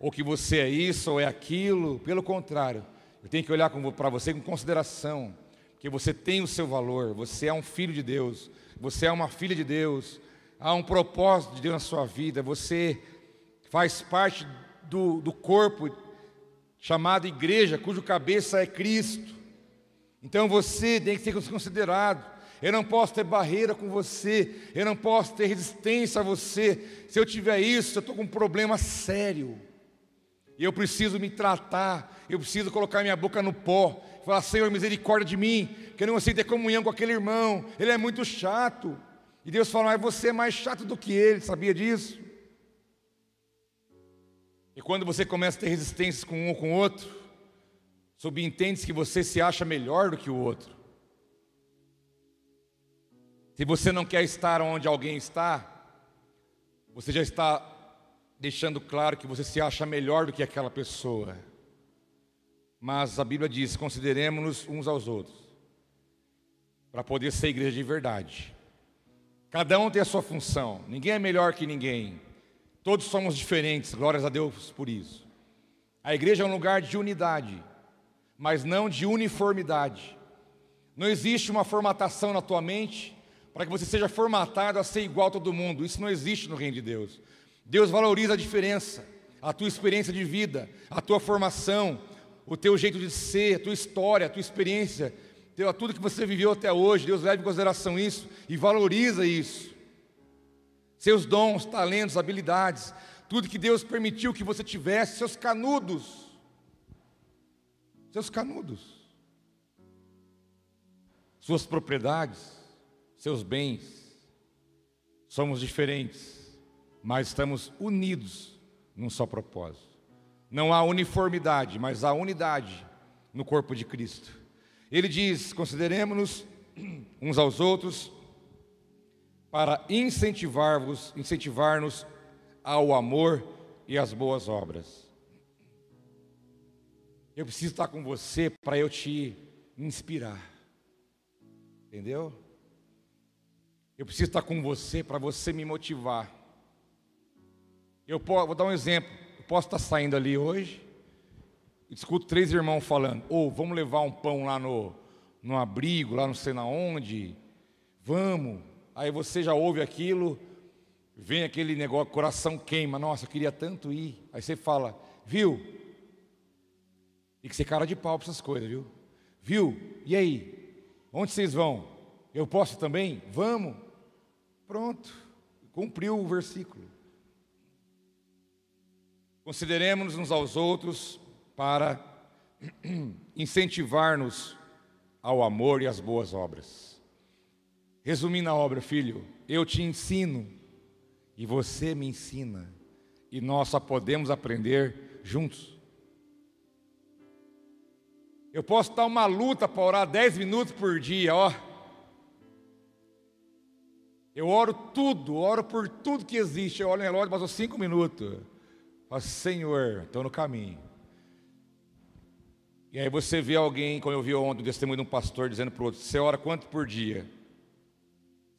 ou que você é isso ou é aquilo. Pelo contrário, eu tenho que olhar para você com consideração, porque você tem o seu valor, você é um filho de Deus, você é uma filha de Deus, há um propósito de Deus na sua vida, você faz parte do, do corpo chamado igreja, cujo cabeça é Cristo. Então você tem que ser considerado. Eu não posso ter barreira com você, eu não posso ter resistência a você. Se eu tiver isso, eu estou com um problema sério. E eu preciso me tratar, eu preciso colocar minha boca no pó, falar, Senhor, misericórdia de mim, que eu não consigo ter comunhão com aquele irmão, ele é muito chato. E Deus fala, mas você é mais chato do que ele, sabia disso? E quando você começa a ter resistências com um ou com o outro, Subentende-se que você se acha melhor do que o outro. Se você não quer estar onde alguém está, você já está deixando claro que você se acha melhor do que aquela pessoa. Mas a Bíblia diz: consideremos-nos uns aos outros, para poder ser igreja de verdade. Cada um tem a sua função, ninguém é melhor que ninguém, todos somos diferentes, glórias a Deus por isso. A igreja é um lugar de unidade, mas não de uniformidade. Não existe uma formatação na tua mente para que você seja formatado a ser igual a todo mundo. Isso não existe no reino de Deus. Deus valoriza a diferença, a tua experiência de vida, a tua formação, o teu jeito de ser, a tua história, a tua experiência, tudo que você viveu até hoje. Deus leva em consideração isso e valoriza isso. Seus dons, talentos, habilidades, tudo que Deus permitiu que você tivesse, seus canudos. Seus canudos. Suas propriedades seus bens. Somos diferentes, mas estamos unidos num só propósito. Não há uniformidade, mas há unidade no corpo de Cristo. Ele diz: consideremos-nos uns aos outros para incentivar-vos, incentivar-nos ao amor e às boas obras. Eu preciso estar com você para eu te inspirar. Entendeu? Eu preciso estar com você para você me motivar. Eu vou dar um exemplo. Eu posso estar saindo ali hoje, escuto três irmãos falando, ou oh, vamos levar um pão lá no, no abrigo, lá não sei na onde. Vamos. Aí você já ouve aquilo, vem aquele negócio, coração queima, nossa, eu queria tanto ir. Aí você fala, viu? Tem que ser cara de pau para essas coisas, viu? Viu? E aí? Onde vocês vão? Eu posso também? Vamos. Pronto, cumpriu o versículo. Consideremos uns aos outros para incentivar-nos ao amor e às boas obras. Resumindo a obra, filho, eu te ensino e você me ensina, e nós só podemos aprender juntos. Eu posso estar uma luta para orar dez minutos por dia, ó. Eu oro tudo, oro por tudo que existe. Eu olho no relógio, passou cinco minutos. Falo, Senhor, estou no caminho. E aí você vê alguém, como eu vi ontem, o testemunho de um pastor dizendo para o outro: Você ora quanto por dia?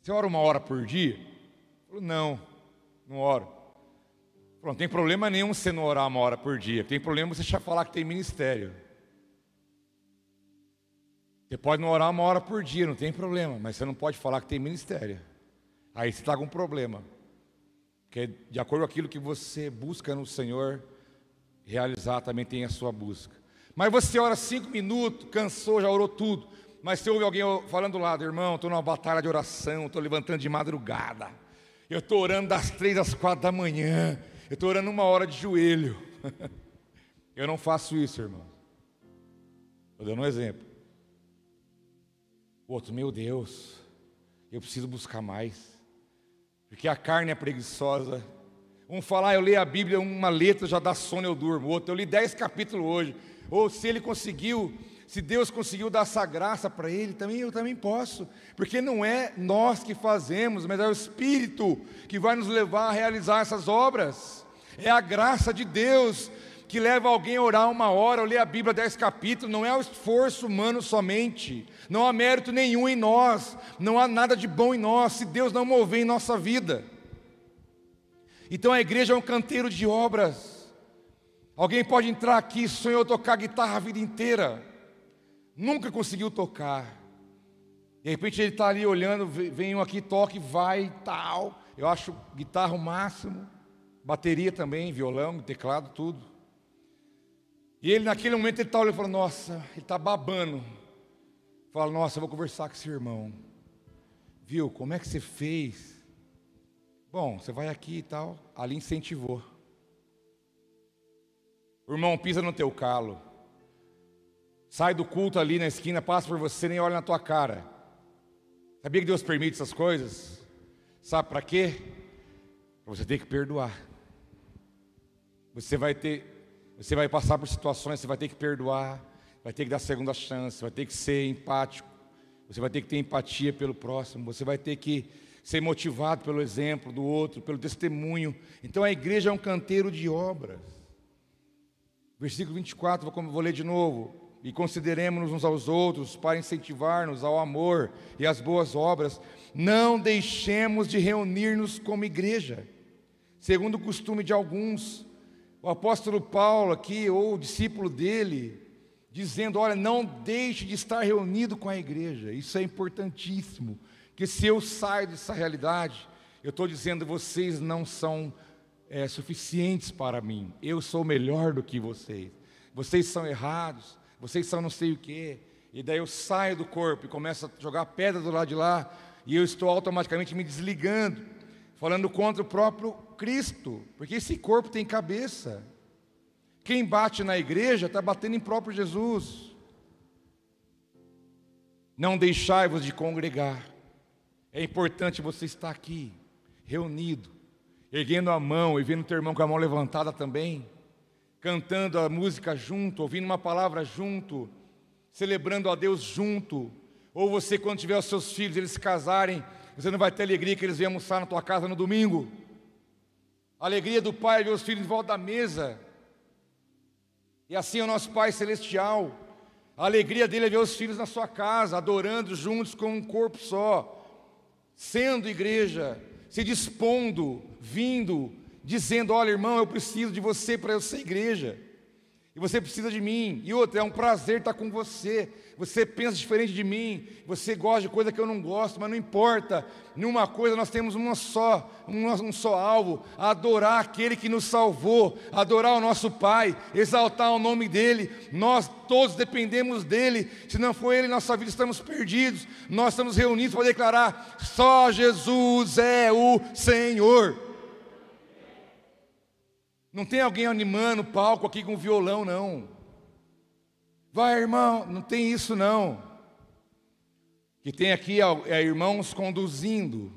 Você ora uma hora por dia? Falou, não, não oro. Falou, não tem problema nenhum você não orar uma hora por dia. Tem problema você já falar que tem ministério. Você pode não orar uma hora por dia, não tem problema, mas você não pode falar que tem ministério. Aí você está com um problema. Porque de acordo com aquilo que você busca no Senhor, realizar também tem a sua busca. Mas você ora cinco minutos, cansou, já orou tudo. Mas você ouve alguém falando do lado, irmão, estou numa batalha de oração, estou levantando de madrugada. Eu estou orando das três às quatro da manhã. Eu estou orando uma hora de joelho. Eu não faço isso, irmão. Estou dando um exemplo. O outro, meu Deus, eu preciso buscar mais porque a carne é preguiçosa. Um falar, ah, eu leio a Bíblia, uma letra já dá sono, eu durmo. Outro, eu li dez capítulos hoje. Ou se ele conseguiu, se Deus conseguiu dar essa graça para ele, também eu também posso. Porque não é nós que fazemos, mas é o Espírito que vai nos levar a realizar essas obras. É a graça de Deus que leva alguém a orar uma hora, ou ler a Bíblia dez capítulos, não é o esforço humano somente, não há mérito nenhum em nós, não há nada de bom em nós, se Deus não mover em nossa vida. Então a igreja é um canteiro de obras. Alguém pode entrar aqui, sonhou tocar guitarra a vida inteira, nunca conseguiu tocar. De repente ele está ali olhando, vem um aqui, toque, vai, tal. Eu acho guitarra o máximo, bateria também, violão, teclado, tudo. E ele, naquele momento, ele está olhando e falou: Nossa, ele está babando. Fala: Nossa, eu vou conversar com esse irmão. Viu, como é que você fez? Bom, você vai aqui e tal. Ali incentivou. Irmão pisa no teu calo. Sai do culto ali na esquina, passa por você, nem olha na tua cara. Sabia que Deus permite essas coisas? Sabe para quê? Para você ter que perdoar. Você vai ter você vai passar por situações, você vai ter que perdoar. vai ter que dar segunda chance, vai ter que ser empático, você vai ter que ter empatia pelo próximo, você vai ter que ser motivado pelo exemplo do outro, pelo testemunho. Então a igreja é um canteiro de obras. Versículo 24, vou, vou ler de novo. E consideremos uns aos outros para incentivar-nos ao amor e às boas obras. Não deixemos de reunir-nos como igreja, segundo o costume de alguns. O apóstolo Paulo aqui, ou o discípulo dele, dizendo: Olha, não deixe de estar reunido com a igreja, isso é importantíssimo. Que se eu saio dessa realidade, eu estou dizendo: vocês não são é, suficientes para mim, eu sou melhor do que vocês, vocês são errados, vocês são não sei o quê. E daí eu saio do corpo e começo a jogar pedra do lado de lá, e eu estou automaticamente me desligando, falando contra o próprio Cristo, porque esse corpo tem cabeça. Quem bate na igreja está batendo em próprio Jesus. Não deixai-vos de congregar. É importante você estar aqui, reunido, erguendo a mão e vendo teu irmão com a mão levantada também, cantando a música junto, ouvindo uma palavra junto, celebrando a Deus junto. Ou você, quando tiver os seus filhos, eles se casarem, você não vai ter alegria que eles venham almoçar na tua casa no domingo. A alegria do pai é ver os filhos em volta da mesa, e assim é o nosso Pai Celestial. A alegria dele é ver os filhos na sua casa, adorando juntos como um corpo só, sendo igreja, se dispondo, vindo, dizendo: Olha, irmão, eu preciso de você para eu ser igreja. E você precisa de mim. E outra, é um prazer estar com você. Você pensa diferente de mim. Você gosta de coisa que eu não gosto, mas não importa. Numa coisa nós temos uma só, um só alvo: adorar aquele que nos salvou, adorar o nosso Pai, exaltar o nome dEle. Nós todos dependemos dEle. Se não for Ele, nossa vida estamos perdidos. Nós estamos reunidos para declarar: só Jesus é o Senhor. Não tem alguém animando o palco aqui com violão, não. Vai, irmão, não tem isso não. Que tem aqui é, irmãos conduzindo,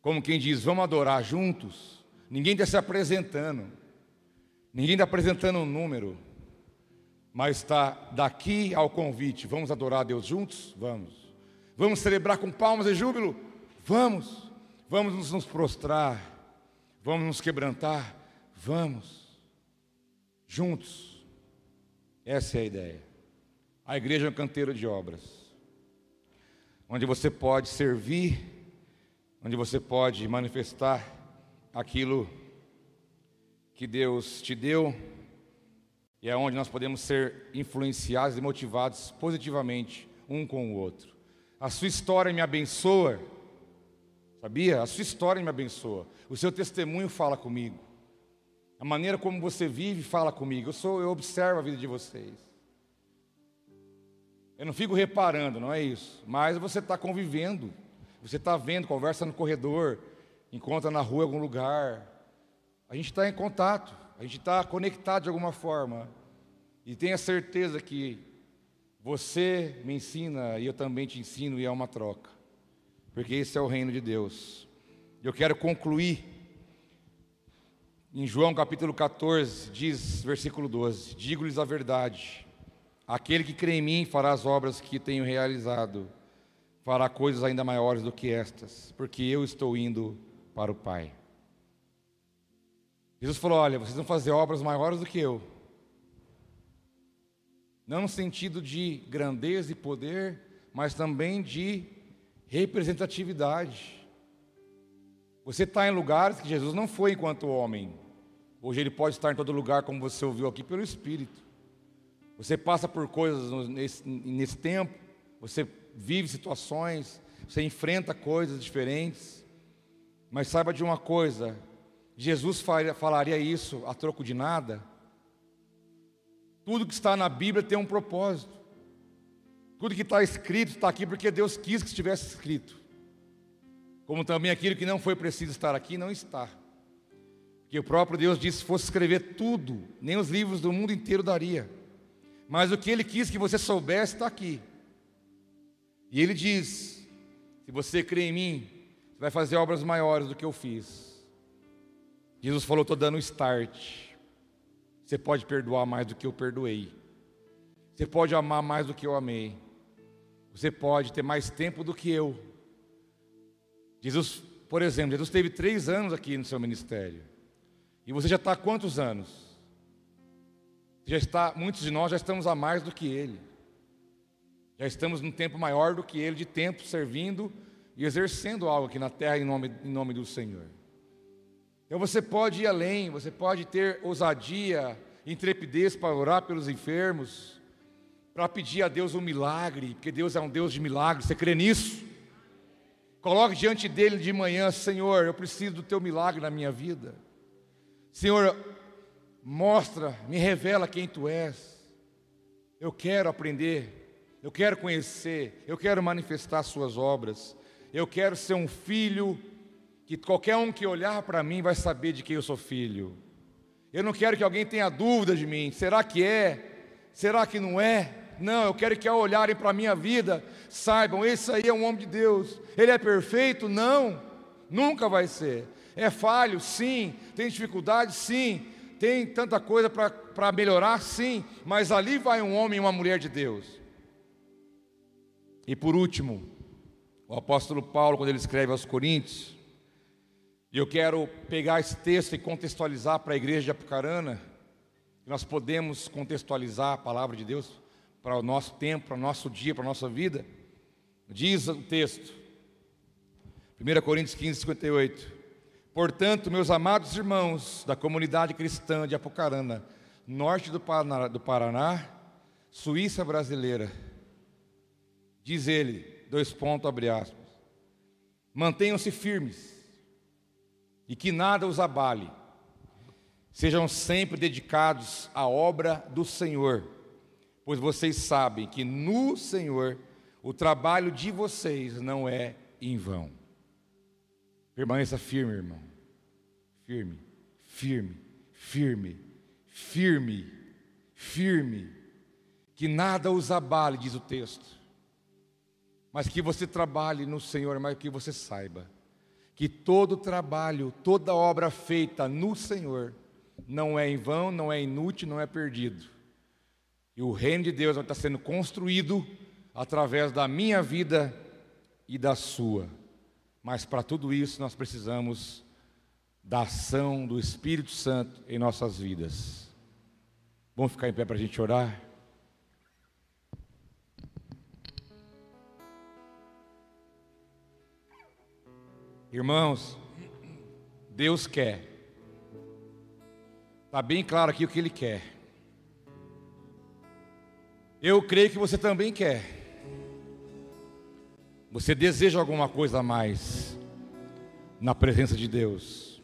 como quem diz, vamos adorar juntos. Ninguém está se apresentando, ninguém está apresentando um número, mas está daqui ao convite: vamos adorar a Deus juntos? Vamos. Vamos celebrar com palmas e júbilo? Vamos. Vamos nos prostrar, vamos nos quebrantar, Vamos, juntos. Essa é a ideia. A igreja é um canteiro de obras, onde você pode servir, onde você pode manifestar aquilo que Deus te deu, e é onde nós podemos ser influenciados e motivados positivamente um com o outro. A sua história me abençoa, sabia? A sua história me abençoa, o seu testemunho fala comigo. A maneira como você vive fala comigo. Eu sou, eu observo a vida de vocês. Eu não fico reparando, não é isso. Mas você está convivendo. Você está vendo, conversa no corredor, encontra na rua algum lugar. A gente está em contato, a gente está conectado de alguma forma. E tenha certeza que você me ensina e eu também te ensino e é uma troca. Porque esse é o reino de Deus. Eu quero concluir em João capítulo 14, diz, versículo 12: Digo-lhes a verdade, aquele que crê em mim fará as obras que tenho realizado, fará coisas ainda maiores do que estas, porque eu estou indo para o Pai. Jesus falou: Olha, vocês vão fazer obras maiores do que eu. Não no sentido de grandeza e poder, mas também de representatividade. Você está em lugares que Jesus não foi enquanto homem. Hoje ele pode estar em todo lugar, como você ouviu aqui, pelo Espírito. Você passa por coisas nesse, nesse tempo, você vive situações, você enfrenta coisas diferentes. Mas saiba de uma coisa: Jesus falaria isso a troco de nada. Tudo que está na Bíblia tem um propósito. Tudo que está escrito está aqui porque Deus quis que estivesse escrito como também aquilo que não foi preciso estar aqui não está. Que o próprio Deus disse: se fosse escrever tudo, nem os livros do mundo inteiro daria. Mas o que Ele quis que você soubesse está aqui. E Ele diz: se você crê em mim, você vai fazer obras maiores do que eu fiz. Jesus falou: estou dando um start. Você pode perdoar mais do que eu perdoei. Você pode amar mais do que eu amei. Você pode ter mais tempo do que eu. Jesus, por exemplo, Jesus teve três anos aqui no seu ministério. E você já está há quantos anos? Já está, muitos de nós já estamos a mais do que ele. Já estamos num tempo maior do que ele, de tempo servindo e exercendo algo aqui na terra em nome, em nome do Senhor. Então você pode ir além, você pode ter ousadia, intrepidez para orar pelos enfermos, para pedir a Deus um milagre, porque Deus é um Deus de milagres, você crê nisso? Coloque diante dele de manhã, Senhor, eu preciso do teu milagre na minha vida. Senhor, mostra, me revela quem tu és. Eu quero aprender, eu quero conhecer, eu quero manifestar as suas obras. Eu quero ser um filho que qualquer um que olhar para mim vai saber de quem eu sou filho. Eu não quero que alguém tenha dúvida de mim. Será que é? Será que não é? Não, eu quero que ao olharem para a minha vida, saibam, esse aí é um homem de Deus. Ele é perfeito? Não, nunca vai ser. É falho? Sim. Tem dificuldade? Sim. Tem tanta coisa para melhorar? Sim. Mas ali vai um homem e uma mulher de Deus. E por último, o apóstolo Paulo, quando ele escreve aos Coríntios, e eu quero pegar esse texto e contextualizar para a igreja de Apucarana, nós podemos contextualizar a palavra de Deus para o nosso tempo, para o nosso dia, para a nossa vida. Diz o texto, 1 Coríntios 15, 58. Portanto, meus amados irmãos da comunidade cristã de Apucarana, norte do Paraná, do Paraná Suíça brasileira, diz ele, dois pontos, abre aspas, mantenham-se firmes e que nada os abale, sejam sempre dedicados à obra do Senhor pois vocês sabem que no Senhor o trabalho de vocês não é em vão. Permaneça firme, irmão. Firme, firme, firme, firme, firme. Que nada os abale, diz o texto. Mas que você trabalhe no Senhor, mas que você saiba que todo trabalho, toda obra feita no Senhor não é em vão, não é inútil, não é perdido e o reino de Deus estar sendo construído através da minha vida e da sua. Mas para tudo isso nós precisamos da ação do Espírito Santo em nossas vidas. Vamos ficar em pé para a gente orar? Irmãos, Deus quer. Está bem claro aqui o que Ele quer. Eu creio que você também quer. Você deseja alguma coisa a mais na presença de Deus.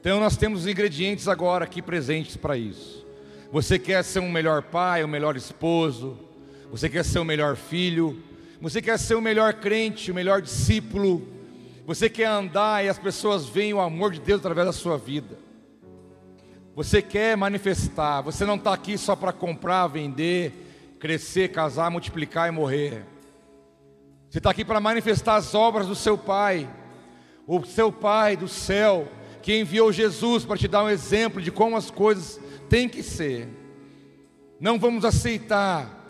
Então nós temos ingredientes agora aqui presentes para isso. Você quer ser um melhor pai, um melhor esposo, você quer ser o um melhor filho, você quer ser o um melhor crente, o um melhor discípulo, você quer andar e as pessoas veem o amor de Deus através da sua vida. Você quer manifestar, você não está aqui só para comprar, vender, crescer, casar, multiplicar e morrer. Você está aqui para manifestar as obras do seu Pai, o seu Pai do céu, que enviou Jesus para te dar um exemplo de como as coisas têm que ser. Não vamos aceitar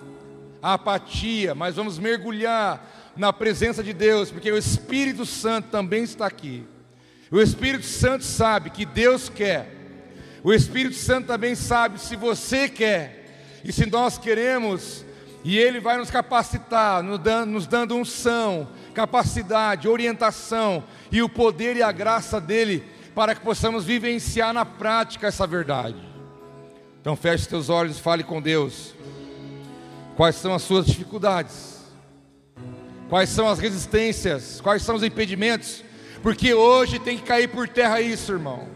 a apatia, mas vamos mergulhar na presença de Deus, porque o Espírito Santo também está aqui. O Espírito Santo sabe que Deus quer o Espírito Santo também sabe se você quer e se nós queremos, e Ele vai nos capacitar, nos dando, nos dando unção, capacidade, orientação e o poder e a graça dEle para que possamos vivenciar na prática essa verdade. Então feche seus olhos e fale com Deus. Quais são as suas dificuldades? Quais são as resistências? Quais são os impedimentos? Porque hoje tem que cair por terra isso, irmão.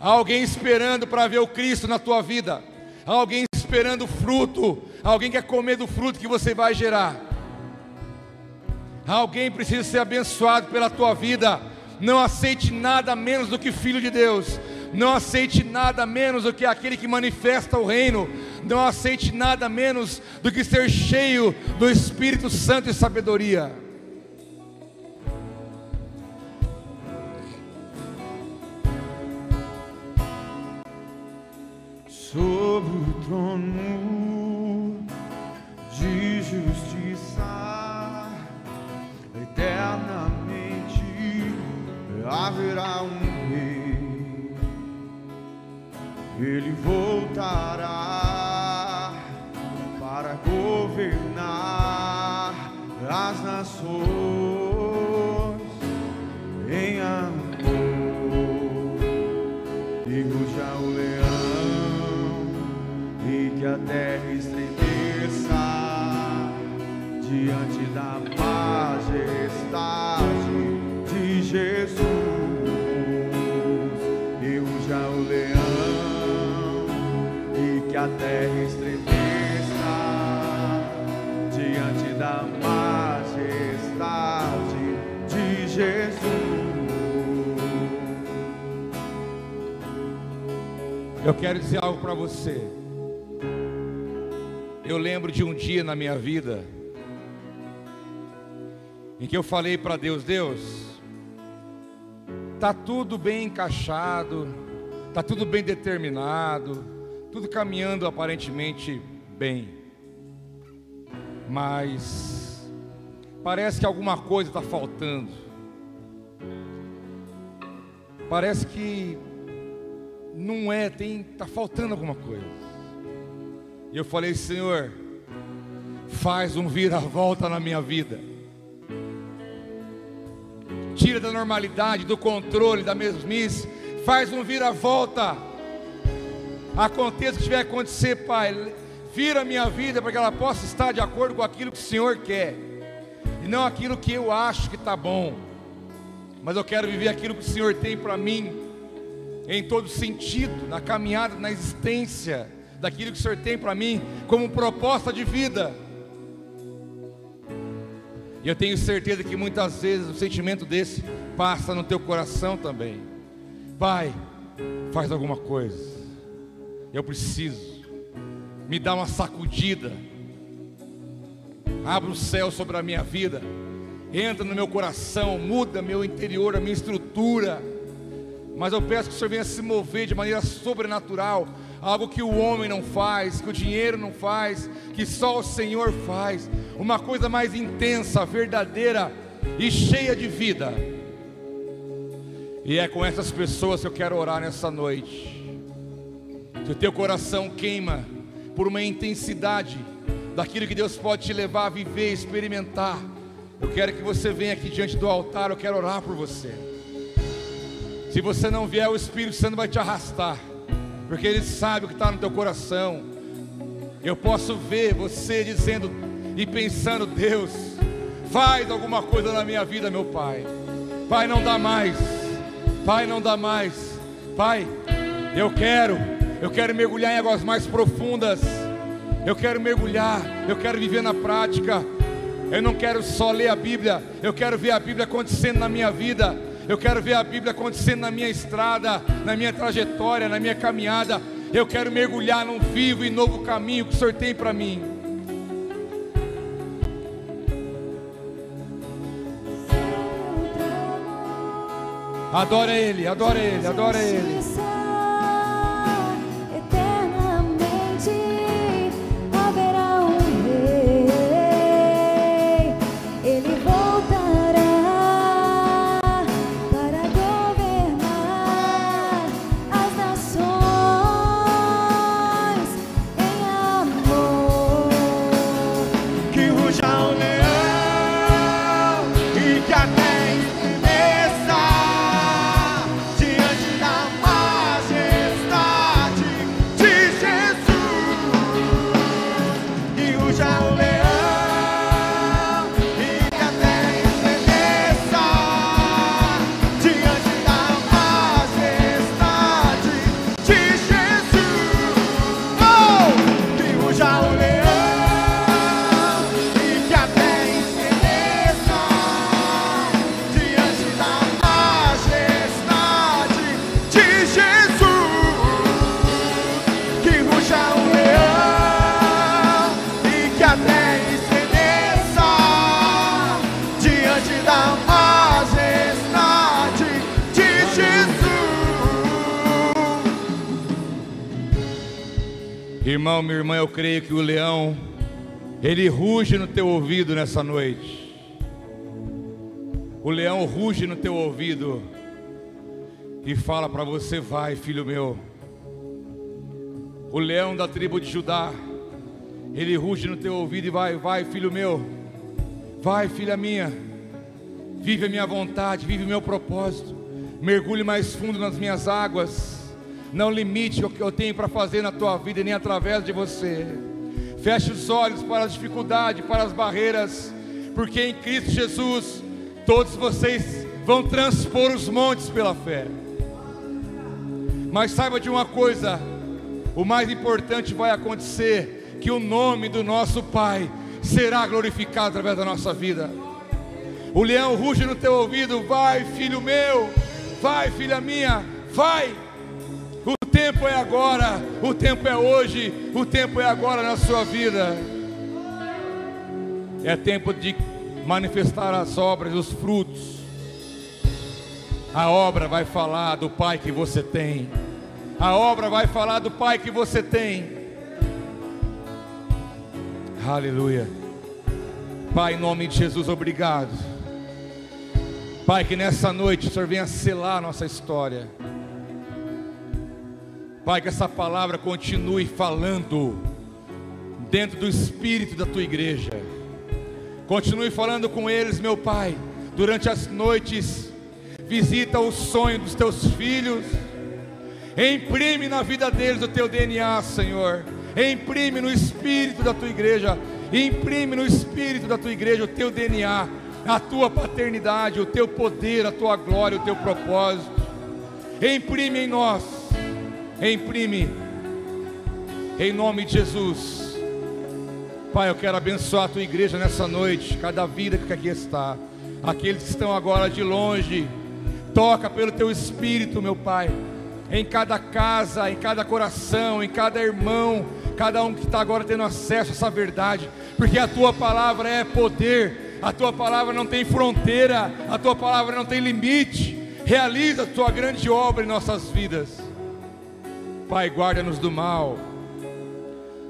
Há alguém esperando para ver o Cristo na tua vida. Há alguém esperando fruto. Há alguém quer comer do fruto que você vai gerar. Há alguém precisa ser abençoado pela tua vida. Não aceite nada menos do que filho de Deus. Não aceite nada menos do que aquele que manifesta o reino. Não aceite nada menos do que ser cheio do Espírito Santo e sabedoria. sobre o trono de justiça eternamente haverá um rei. Ele voltará para governar as nações. A terra estremeça diante da majestade de Jesus e ruja o leão e que a terra estremeça diante da majestade de Jesus. Eu quero dizer algo para você. Eu lembro de um dia na minha vida em que eu falei para Deus: Deus, tá tudo bem encaixado, tá tudo bem determinado, tudo caminhando aparentemente bem, mas parece que alguma coisa está faltando. Parece que não é, tem, tá faltando alguma coisa. E eu falei, Senhor, faz um vira-volta na minha vida. Tira da normalidade, do controle, da mesmice, faz um vira-volta. Aconteça o que tiver que acontecer, Pai, vira a minha vida para que ela possa estar de acordo com aquilo que o Senhor quer, e não aquilo que eu acho que está bom, mas eu quero viver aquilo que o Senhor tem para mim, em todo sentido, na caminhada, na existência, daquilo que o Senhor tem para mim, como proposta de vida. E eu tenho certeza que muitas vezes um sentimento desse passa no teu coração também. Pai, faz alguma coisa. Eu preciso. Me dá uma sacudida. Abra o céu sobre a minha vida. Entra no meu coração, muda meu interior, a minha estrutura. Mas eu peço que o Senhor venha se mover de maneira sobrenatural, algo que o homem não faz, que o dinheiro não faz, que só o Senhor faz. Uma coisa mais intensa, verdadeira e cheia de vida. E é com essas pessoas que eu quero orar nessa noite. Se o teu coração queima por uma intensidade daquilo que Deus pode te levar a viver, experimentar, eu quero que você venha aqui diante do altar, eu quero orar por você. Se você não vier, o Espírito Santo vai te arrastar, porque Ele sabe o que está no teu coração. Eu posso ver você dizendo e pensando: Deus, faz alguma coisa na minha vida, meu Pai. Pai, não dá mais. Pai, não dá mais. Pai, eu quero, eu quero mergulhar em águas mais profundas. Eu quero mergulhar, eu quero viver na prática. Eu não quero só ler a Bíblia, eu quero ver a Bíblia acontecendo na minha vida. Eu quero ver a Bíblia acontecendo na minha estrada, na minha trajetória, na minha caminhada. Eu quero mergulhar num vivo e novo caminho que o Senhor tem para mim. Adora Ele, adora Ele, adora Ele. Irmão, minha irmã, eu creio que o leão, ele ruge no teu ouvido nessa noite. O leão ruge no teu ouvido e fala para você: vai, filho meu. O leão da tribo de Judá, ele ruge no teu ouvido e vai, vai, filho meu. Vai, filha minha. Vive a minha vontade, vive o meu propósito. Mergulhe mais fundo nas minhas águas. Não limite o que eu tenho para fazer na tua vida, nem através de você. Feche os olhos para as dificuldades, para as barreiras, porque em Cristo Jesus todos vocês vão transpor os montes pela fé. Mas saiba de uma coisa: o mais importante vai acontecer, que o nome do nosso Pai será glorificado através da nossa vida. O leão ruge no teu ouvido, vai, filho meu, vai, filha minha, vai. Tempo é agora, o tempo é hoje, o tempo é agora na sua vida. É tempo de manifestar as obras, os frutos. A obra vai falar do Pai que você tem. A obra vai falar do Pai que você tem. Aleluia. Pai, em nome de Jesus, obrigado. Pai, que nessa noite o Senhor venha selar a nossa história. Pai, que essa palavra continue falando dentro do espírito da tua igreja. Continue falando com eles, meu Pai, durante as noites. Visita o sonho dos teus filhos. Imprime na vida deles o teu DNA, Senhor. Imprime no espírito da tua igreja. Imprime no espírito da tua igreja o teu DNA, a tua paternidade, o teu poder, a tua glória, o teu propósito. Imprime em nós. Imprime. Em nome de Jesus. Pai, eu quero abençoar a tua igreja nessa noite, cada vida que aqui está. Aqueles que estão agora de longe, toca pelo teu espírito, meu Pai em cada casa, em cada coração, em cada irmão, cada um que está agora tendo acesso a essa verdade, porque a tua palavra é poder, a tua palavra não tem fronteira, a tua palavra não tem limite. Realiza a tua grande obra em nossas vidas, Pai. Guarda-nos do mal,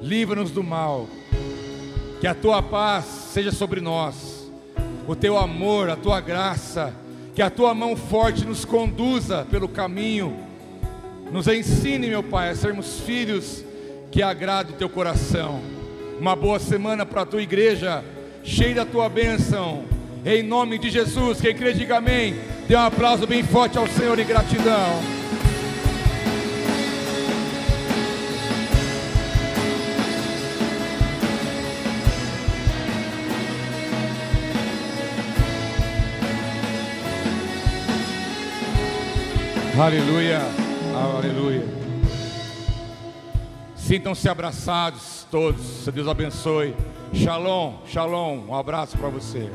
livra-nos do mal, que a tua paz seja sobre nós, o teu amor, a tua graça, que a tua mão forte nos conduza pelo caminho nos ensine, meu Pai, a sermos filhos que agradam o teu coração. Uma boa semana para a tua igreja, cheia da tua bênção. Em nome de Jesus, quem crê, diga amém. Dê um aplauso bem forte ao Senhor em gratidão. Aleluia. Aleluia. Sintam-se abraçados todos. Deus abençoe. Shalom, shalom. Um abraço para você.